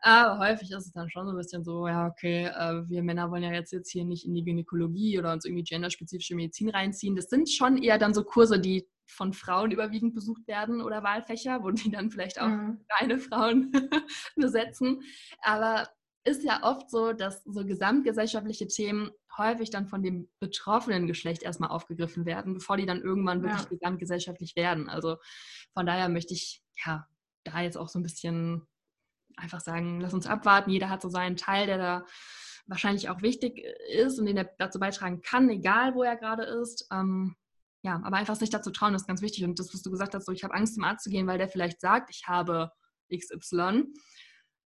Aber häufig ist es dann schon so ein bisschen so, ja, okay, äh, wir Männer wollen ja jetzt, jetzt hier nicht in die Gynäkologie oder uns irgendwie genderspezifische Medizin reinziehen. Das sind schon eher dann so Kurse, die von Frauen überwiegend besucht werden oder Wahlfächer, wo die dann vielleicht auch mhm. reine Frauen besetzen. Aber ist ja oft so, dass so gesamtgesellschaftliche Themen häufig dann von dem betroffenen Geschlecht erstmal aufgegriffen werden, bevor die dann irgendwann wirklich ja. gesamtgesellschaftlich werden. Also von daher möchte ich ja da jetzt auch so ein bisschen einfach sagen, lass uns abwarten. Jeder hat so seinen Teil, der da wahrscheinlich auch wichtig ist und den er dazu beitragen kann, egal wo er gerade ist. Ähm, ja, aber einfach sich dazu trauen, ist ganz wichtig. Und das, was du gesagt hast, so ich habe Angst, zum Arzt zu gehen, weil der vielleicht sagt, ich habe XY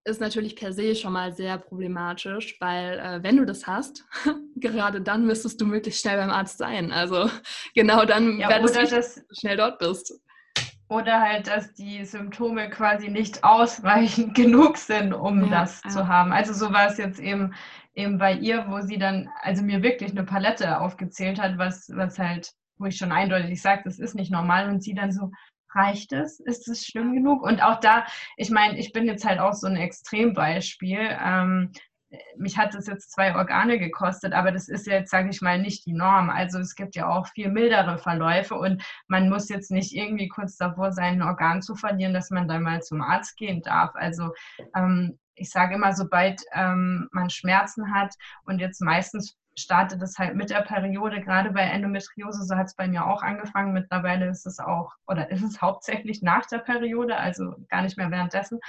ist natürlich per se schon mal sehr problematisch, weil äh, wenn du das hast, gerade dann müsstest du möglichst schnell beim Arzt sein. Also genau dann, ja, wenn du schnell dort bist. Oder halt, dass die Symptome quasi nicht ausreichend genug sind, um ja, das ja. zu haben. Also so war es jetzt eben, eben bei ihr, wo sie dann, also mir wirklich eine Palette aufgezählt hat, was, was halt, wo ich schon eindeutig sage, das ist nicht normal und sie dann so, reicht es? Ist es schlimm genug? Und auch da, ich meine, ich bin jetzt halt auch so ein Extrembeispiel. Ähm, mich hat das jetzt zwei Organe gekostet, aber das ist jetzt, sage ich mal, nicht die Norm. Also es gibt ja auch viel mildere Verläufe und man muss jetzt nicht irgendwie kurz davor sein, ein Organ zu verlieren, dass man dann mal zum Arzt gehen darf. Also ähm, ich sage immer, sobald ähm, man Schmerzen hat und jetzt meistens startet es halt mit der Periode, gerade bei Endometriose, so hat es bei mir auch angefangen. Mittlerweile ist es auch, oder ist es hauptsächlich nach der Periode, also gar nicht mehr währenddessen.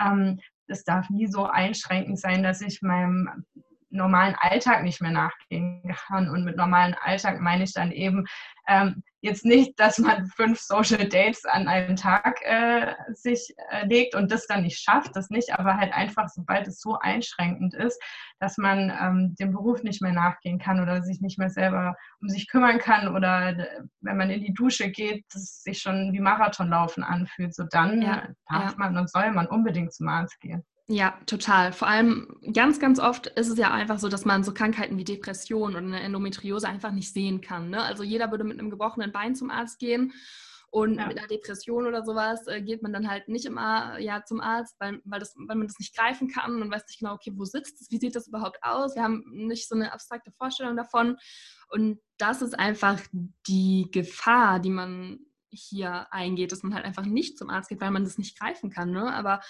Ähm, es darf nie so einschränkend sein, dass ich meinem normalen Alltag nicht mehr nachgehen kann. Und mit normalen Alltag meine ich dann eben ähm, jetzt nicht, dass man fünf Social Dates an einem Tag äh, sich äh, legt und das dann nicht schafft, das nicht, aber halt einfach, sobald es so einschränkend ist, dass man ähm, dem Beruf nicht mehr nachgehen kann oder sich nicht mehr selber um sich kümmern kann oder äh, wenn man in die Dusche geht, das sich schon wie Marathonlaufen anfühlt, so dann ja, darf ja. man und soll man unbedingt zum Arzt gehen. Ja, total. Vor allem ganz, ganz oft ist es ja einfach so, dass man so Krankheiten wie Depression oder eine Endometriose einfach nicht sehen kann. Ne? Also jeder würde mit einem gebrochenen Bein zum Arzt gehen und ja. mit einer Depression oder sowas äh, geht man dann halt nicht immer ja, zum Arzt, weil, weil, das, weil man das nicht greifen kann und weiß nicht genau, okay, wo sitzt es, wie sieht das überhaupt aus? Wir haben nicht so eine abstrakte Vorstellung davon. Und das ist einfach die Gefahr, die man hier eingeht, dass man halt einfach nicht zum Arzt geht, weil man das nicht greifen kann. Ne? Aber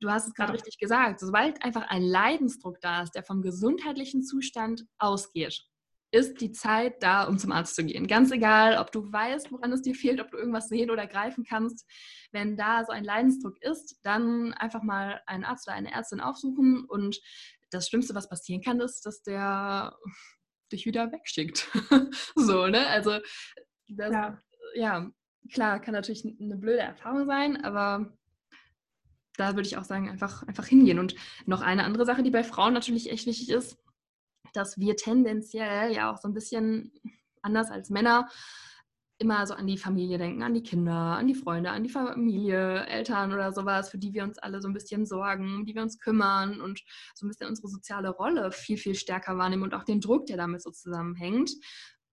du hast es gerade richtig gesagt, sobald einfach ein Leidensdruck da ist, der vom gesundheitlichen Zustand ausgeht, ist die Zeit da, um zum Arzt zu gehen. Ganz egal, ob du weißt, woran es dir fehlt, ob du irgendwas sehen oder greifen kannst. Wenn da so ein Leidensdruck ist, dann einfach mal einen Arzt oder eine Ärztin aufsuchen. Und das Schlimmste, was passieren kann, ist, dass der dich wieder wegschickt. so, ne? Also, das, ja. ja, klar, kann natürlich eine blöde Erfahrung sein, aber da würde ich auch sagen, einfach, einfach hingehen. Und noch eine andere Sache, die bei Frauen natürlich echt wichtig ist, dass wir tendenziell ja auch so ein bisschen anders als Männer immer so an die Familie denken, an die Kinder, an die Freunde, an die Familie, Eltern oder sowas, für die wir uns alle so ein bisschen sorgen, die wir uns kümmern und so ein bisschen unsere soziale Rolle viel, viel stärker wahrnehmen und auch den Druck, der damit so zusammenhängt,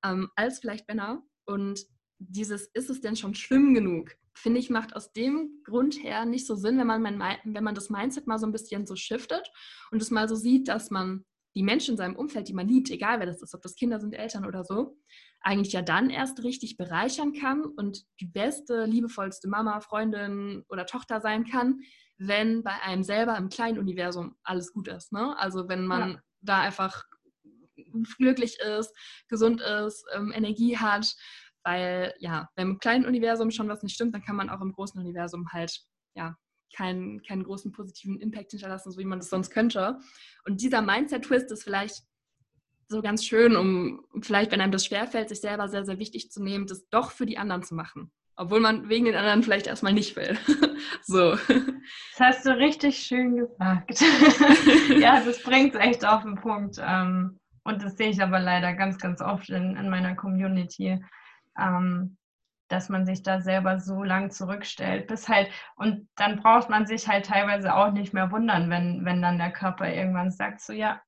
ähm, als vielleicht Männer. Und dieses, ist es denn schon schlimm genug? Finde ich, macht aus dem Grund her nicht so Sinn, wenn man, mein, wenn man das Mindset mal so ein bisschen so shiftet und es mal so sieht, dass man die Menschen in seinem Umfeld, die man liebt, egal wer das ist, ob das Kinder sind, Eltern oder so, eigentlich ja dann erst richtig bereichern kann und die beste, liebevollste Mama, Freundin oder Tochter sein kann, wenn bei einem selber im kleinen Universum alles gut ist. Ne? Also wenn man ja. da einfach glücklich ist, gesund ist, ähm, Energie hat weil ja, wenn im kleinen Universum schon was nicht stimmt, dann kann man auch im großen Universum halt ja keinen, keinen großen positiven Impact hinterlassen, so wie man das sonst könnte. Und dieser Mindset-Twist ist vielleicht so ganz schön, um vielleicht, wenn einem das schwerfällt, sich selber sehr, sehr wichtig zu nehmen, das doch für die anderen zu machen. Obwohl man wegen den anderen vielleicht erstmal nicht will. so. Das hast du richtig schön gesagt. ja, das bringt es echt auf den Punkt. Ähm, und das sehe ich aber leider ganz, ganz oft in, in meiner Community ähm, dass man sich da selber so lang zurückstellt, bis halt, und dann braucht man sich halt teilweise auch nicht mehr wundern, wenn, wenn dann der Körper irgendwann sagt, so ja,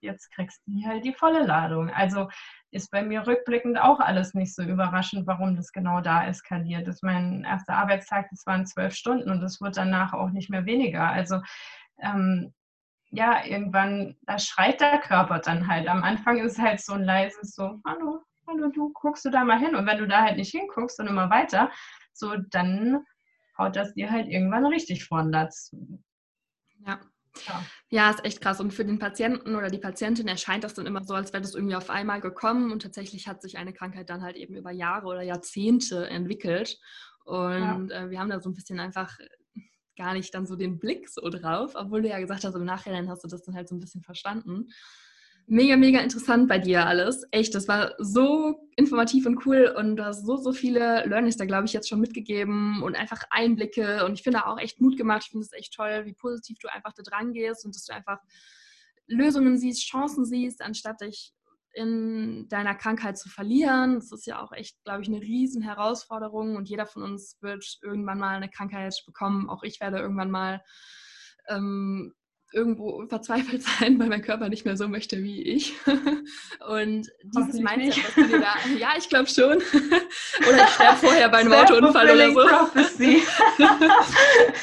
jetzt kriegst du halt die volle Ladung. Also ist bei mir rückblickend auch alles nicht so überraschend, warum das genau da eskaliert ist. Mein erster Arbeitstag, das waren zwölf Stunden und es wird danach auch nicht mehr weniger. Also ähm, ja, irgendwann, da schreit der Körper dann halt. Am Anfang ist halt so ein leises so, hallo, und du guckst du da mal hin. Und wenn du da halt nicht hinguckst und immer weiter, so dann haut das dir halt irgendwann richtig vor den Latz. Ja. Ja. ja, ist echt krass. Und für den Patienten oder die Patientin erscheint das dann immer so, als wäre das irgendwie auf einmal gekommen. Und tatsächlich hat sich eine Krankheit dann halt eben über Jahre oder Jahrzehnte entwickelt. Und ja. äh, wir haben da so ein bisschen einfach gar nicht dann so den Blick so drauf, obwohl du ja gesagt hast, im Nachhinein hast du das dann halt so ein bisschen verstanden mega, mega interessant bei dir alles. Echt, das war so informativ und cool und du hast so, so viele Learnings da, glaube ich, jetzt schon mitgegeben und einfach Einblicke und ich finde auch echt Mut gemacht. Ich finde es echt toll, wie positiv du einfach da dran gehst und dass du einfach Lösungen siehst, Chancen siehst, anstatt dich in deiner Krankheit zu verlieren. Das ist ja auch echt, glaube ich, eine riesen Herausforderung und jeder von uns wird irgendwann mal eine Krankheit bekommen. Auch ich werde irgendwann mal ähm, irgendwo verzweifelt sein, weil mein Körper nicht mehr so möchte wie ich. Und dieses Mindset, was du dir da, ja, ich glaube schon. oder ich sterbe vorher bei einem Autounfall oder so.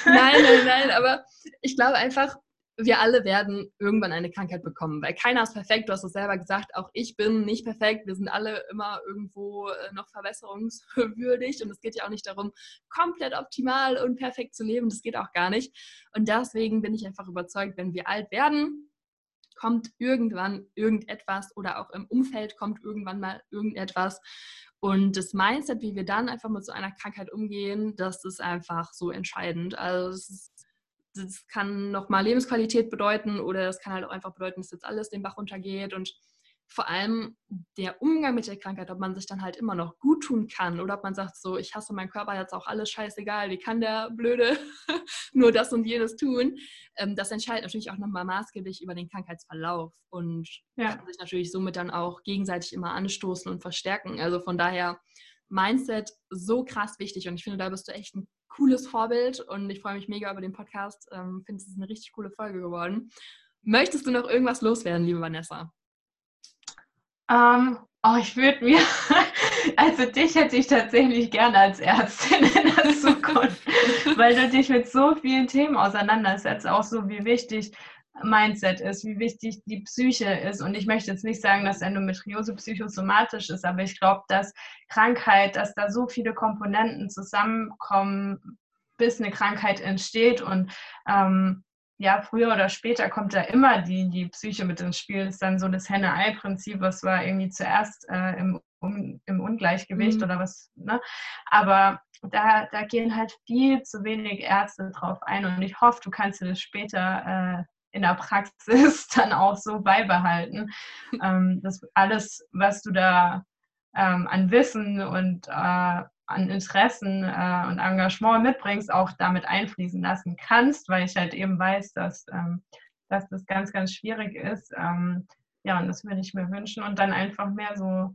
nein, nein, nein, aber ich glaube einfach, wir alle werden irgendwann eine Krankheit bekommen, weil keiner ist perfekt. Du hast es selber gesagt, auch ich bin nicht perfekt. Wir sind alle immer irgendwo äh, noch verbesserungswürdig und es geht ja auch nicht darum, komplett optimal und perfekt zu leben. Das geht auch gar nicht. Und deswegen bin ich einfach überzeugt, wenn wir alt werden, kommt irgendwann irgendetwas oder auch im Umfeld kommt irgendwann mal irgendetwas. Und das Mindset, wie wir dann einfach mit so einer Krankheit umgehen, das ist einfach so entscheidend. Also es ist das kann nochmal Lebensqualität bedeuten oder es kann halt auch einfach bedeuten, dass jetzt alles den Bach runtergeht und vor allem der Umgang mit der Krankheit, ob man sich dann halt immer noch gut tun kann oder ob man sagt, so, ich hasse meinen Körper jetzt auch alles scheißegal, wie kann der Blöde nur das und jenes tun, ähm, das entscheidet natürlich auch nochmal maßgeblich über den Krankheitsverlauf und ja. kann sich natürlich somit dann auch gegenseitig immer anstoßen und verstärken. Also von daher Mindset so krass wichtig und ich finde, da bist du echt ein cooles Vorbild und ich freue mich mega über den Podcast. Ähm, finde, es ist eine richtig coole Folge geworden. Möchtest du noch irgendwas loswerden, liebe Vanessa? Um, ähm, oh, ich würde mir, also dich hätte ich tatsächlich gerne als Ärztin in der Zukunft, weil du dich mit so vielen Themen auseinandersetzt, auch so wie wichtig Mindset ist, wie wichtig die Psyche ist. Und ich möchte jetzt nicht sagen, dass Endometriose psychosomatisch ist, aber ich glaube, dass Krankheit, dass da so viele Komponenten zusammenkommen, bis eine Krankheit entsteht. Und ähm, ja, früher oder später kommt da immer die, die Psyche mit ins Spiel. Das ist dann so das Henne-Ei-Prinzip, was war irgendwie zuerst äh, im, um, im Ungleichgewicht mhm. oder was. Ne? Aber da, da gehen halt viel zu wenig Ärzte drauf ein. Und ich hoffe, du kannst dir das später äh, in der Praxis dann auch so beibehalten. ähm, dass alles, was du da ähm, an Wissen und äh, an Interessen äh, und Engagement mitbringst, auch damit einfließen lassen kannst, weil ich halt eben weiß, dass, ähm, dass das ganz, ganz schwierig ist. Ähm, ja, und das würde ich mir wünschen und dann einfach mehr so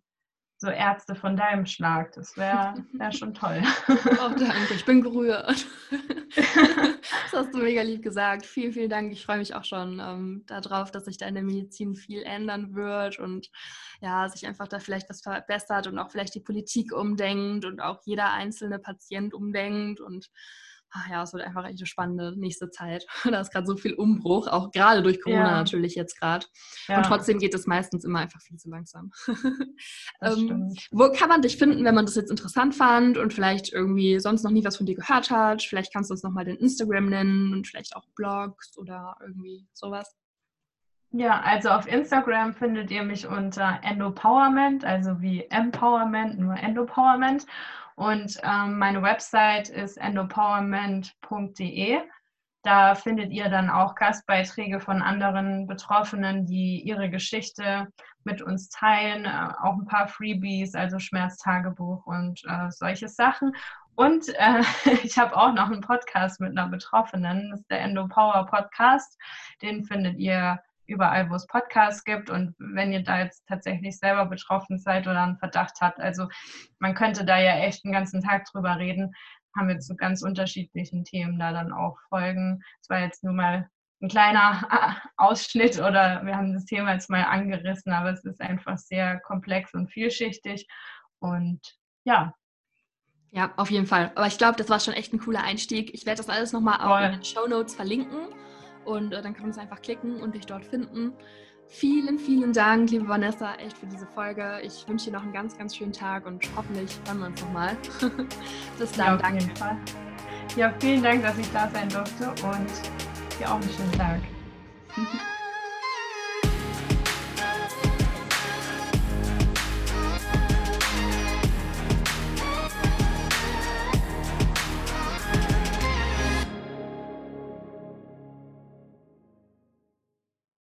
so Ärzte von deinem Schlag. Das wäre wär schon toll. Oh, danke, ich bin gerührt. Das hast du mega lieb gesagt. Vielen, vielen Dank. Ich freue mich auch schon ähm, darauf, dass sich da in der Medizin viel ändern wird und ja, sich einfach da vielleicht was verbessert und auch vielleicht die Politik umdenkt und auch jeder einzelne Patient umdenkt und ach ja, es wird einfach echt eine spannende nächste Zeit. Da ist gerade so viel Umbruch, auch gerade durch Corona ja. natürlich jetzt gerade. Ja. Und trotzdem geht es meistens immer einfach viel zu langsam. ähm, wo kann man dich finden, wenn man das jetzt interessant fand und vielleicht irgendwie sonst noch nie was von dir gehört hat? Vielleicht kannst du uns nochmal den Instagram nennen und vielleicht auch Blogs oder irgendwie sowas. Ja, also auf Instagram findet ihr mich unter Endopowerment, also wie Empowerment, nur Endopowerment. Und ähm, meine Website ist endopowerment.de. Da findet ihr dann auch Gastbeiträge von anderen Betroffenen, die ihre Geschichte mit uns teilen, äh, auch ein paar Freebies, also Schmerztagebuch und äh, solche Sachen. Und äh, ich habe auch noch einen Podcast mit einer Betroffenen, das ist der Endopower Podcast. Den findet ihr überall, wo es Podcasts gibt. Und wenn ihr da jetzt tatsächlich selber betroffen seid oder einen Verdacht habt, also man könnte da ja echt einen ganzen Tag drüber reden, haben wir zu ganz unterschiedlichen Themen da dann auch Folgen. Es war jetzt nur mal ein kleiner Ausschnitt oder wir haben das Thema jetzt mal angerissen, aber es ist einfach sehr komplex und vielschichtig. Und ja, ja, auf jeden Fall. Aber ich glaube, das war schon echt ein cooler Einstieg. Ich werde das alles nochmal auch in den Show Notes verlinken. Und äh, dann kann man es einfach klicken und dich dort finden. Vielen, vielen Dank, liebe Vanessa, echt für diese Folge. Ich wünsche dir noch einen ganz, ganz schönen Tag und hoffentlich hören wir uns nochmal. Bis dann, ja, danke. Jeden Fall. Ja, vielen Dank, dass ich da sein durfte und dir auch einen schönen Tag.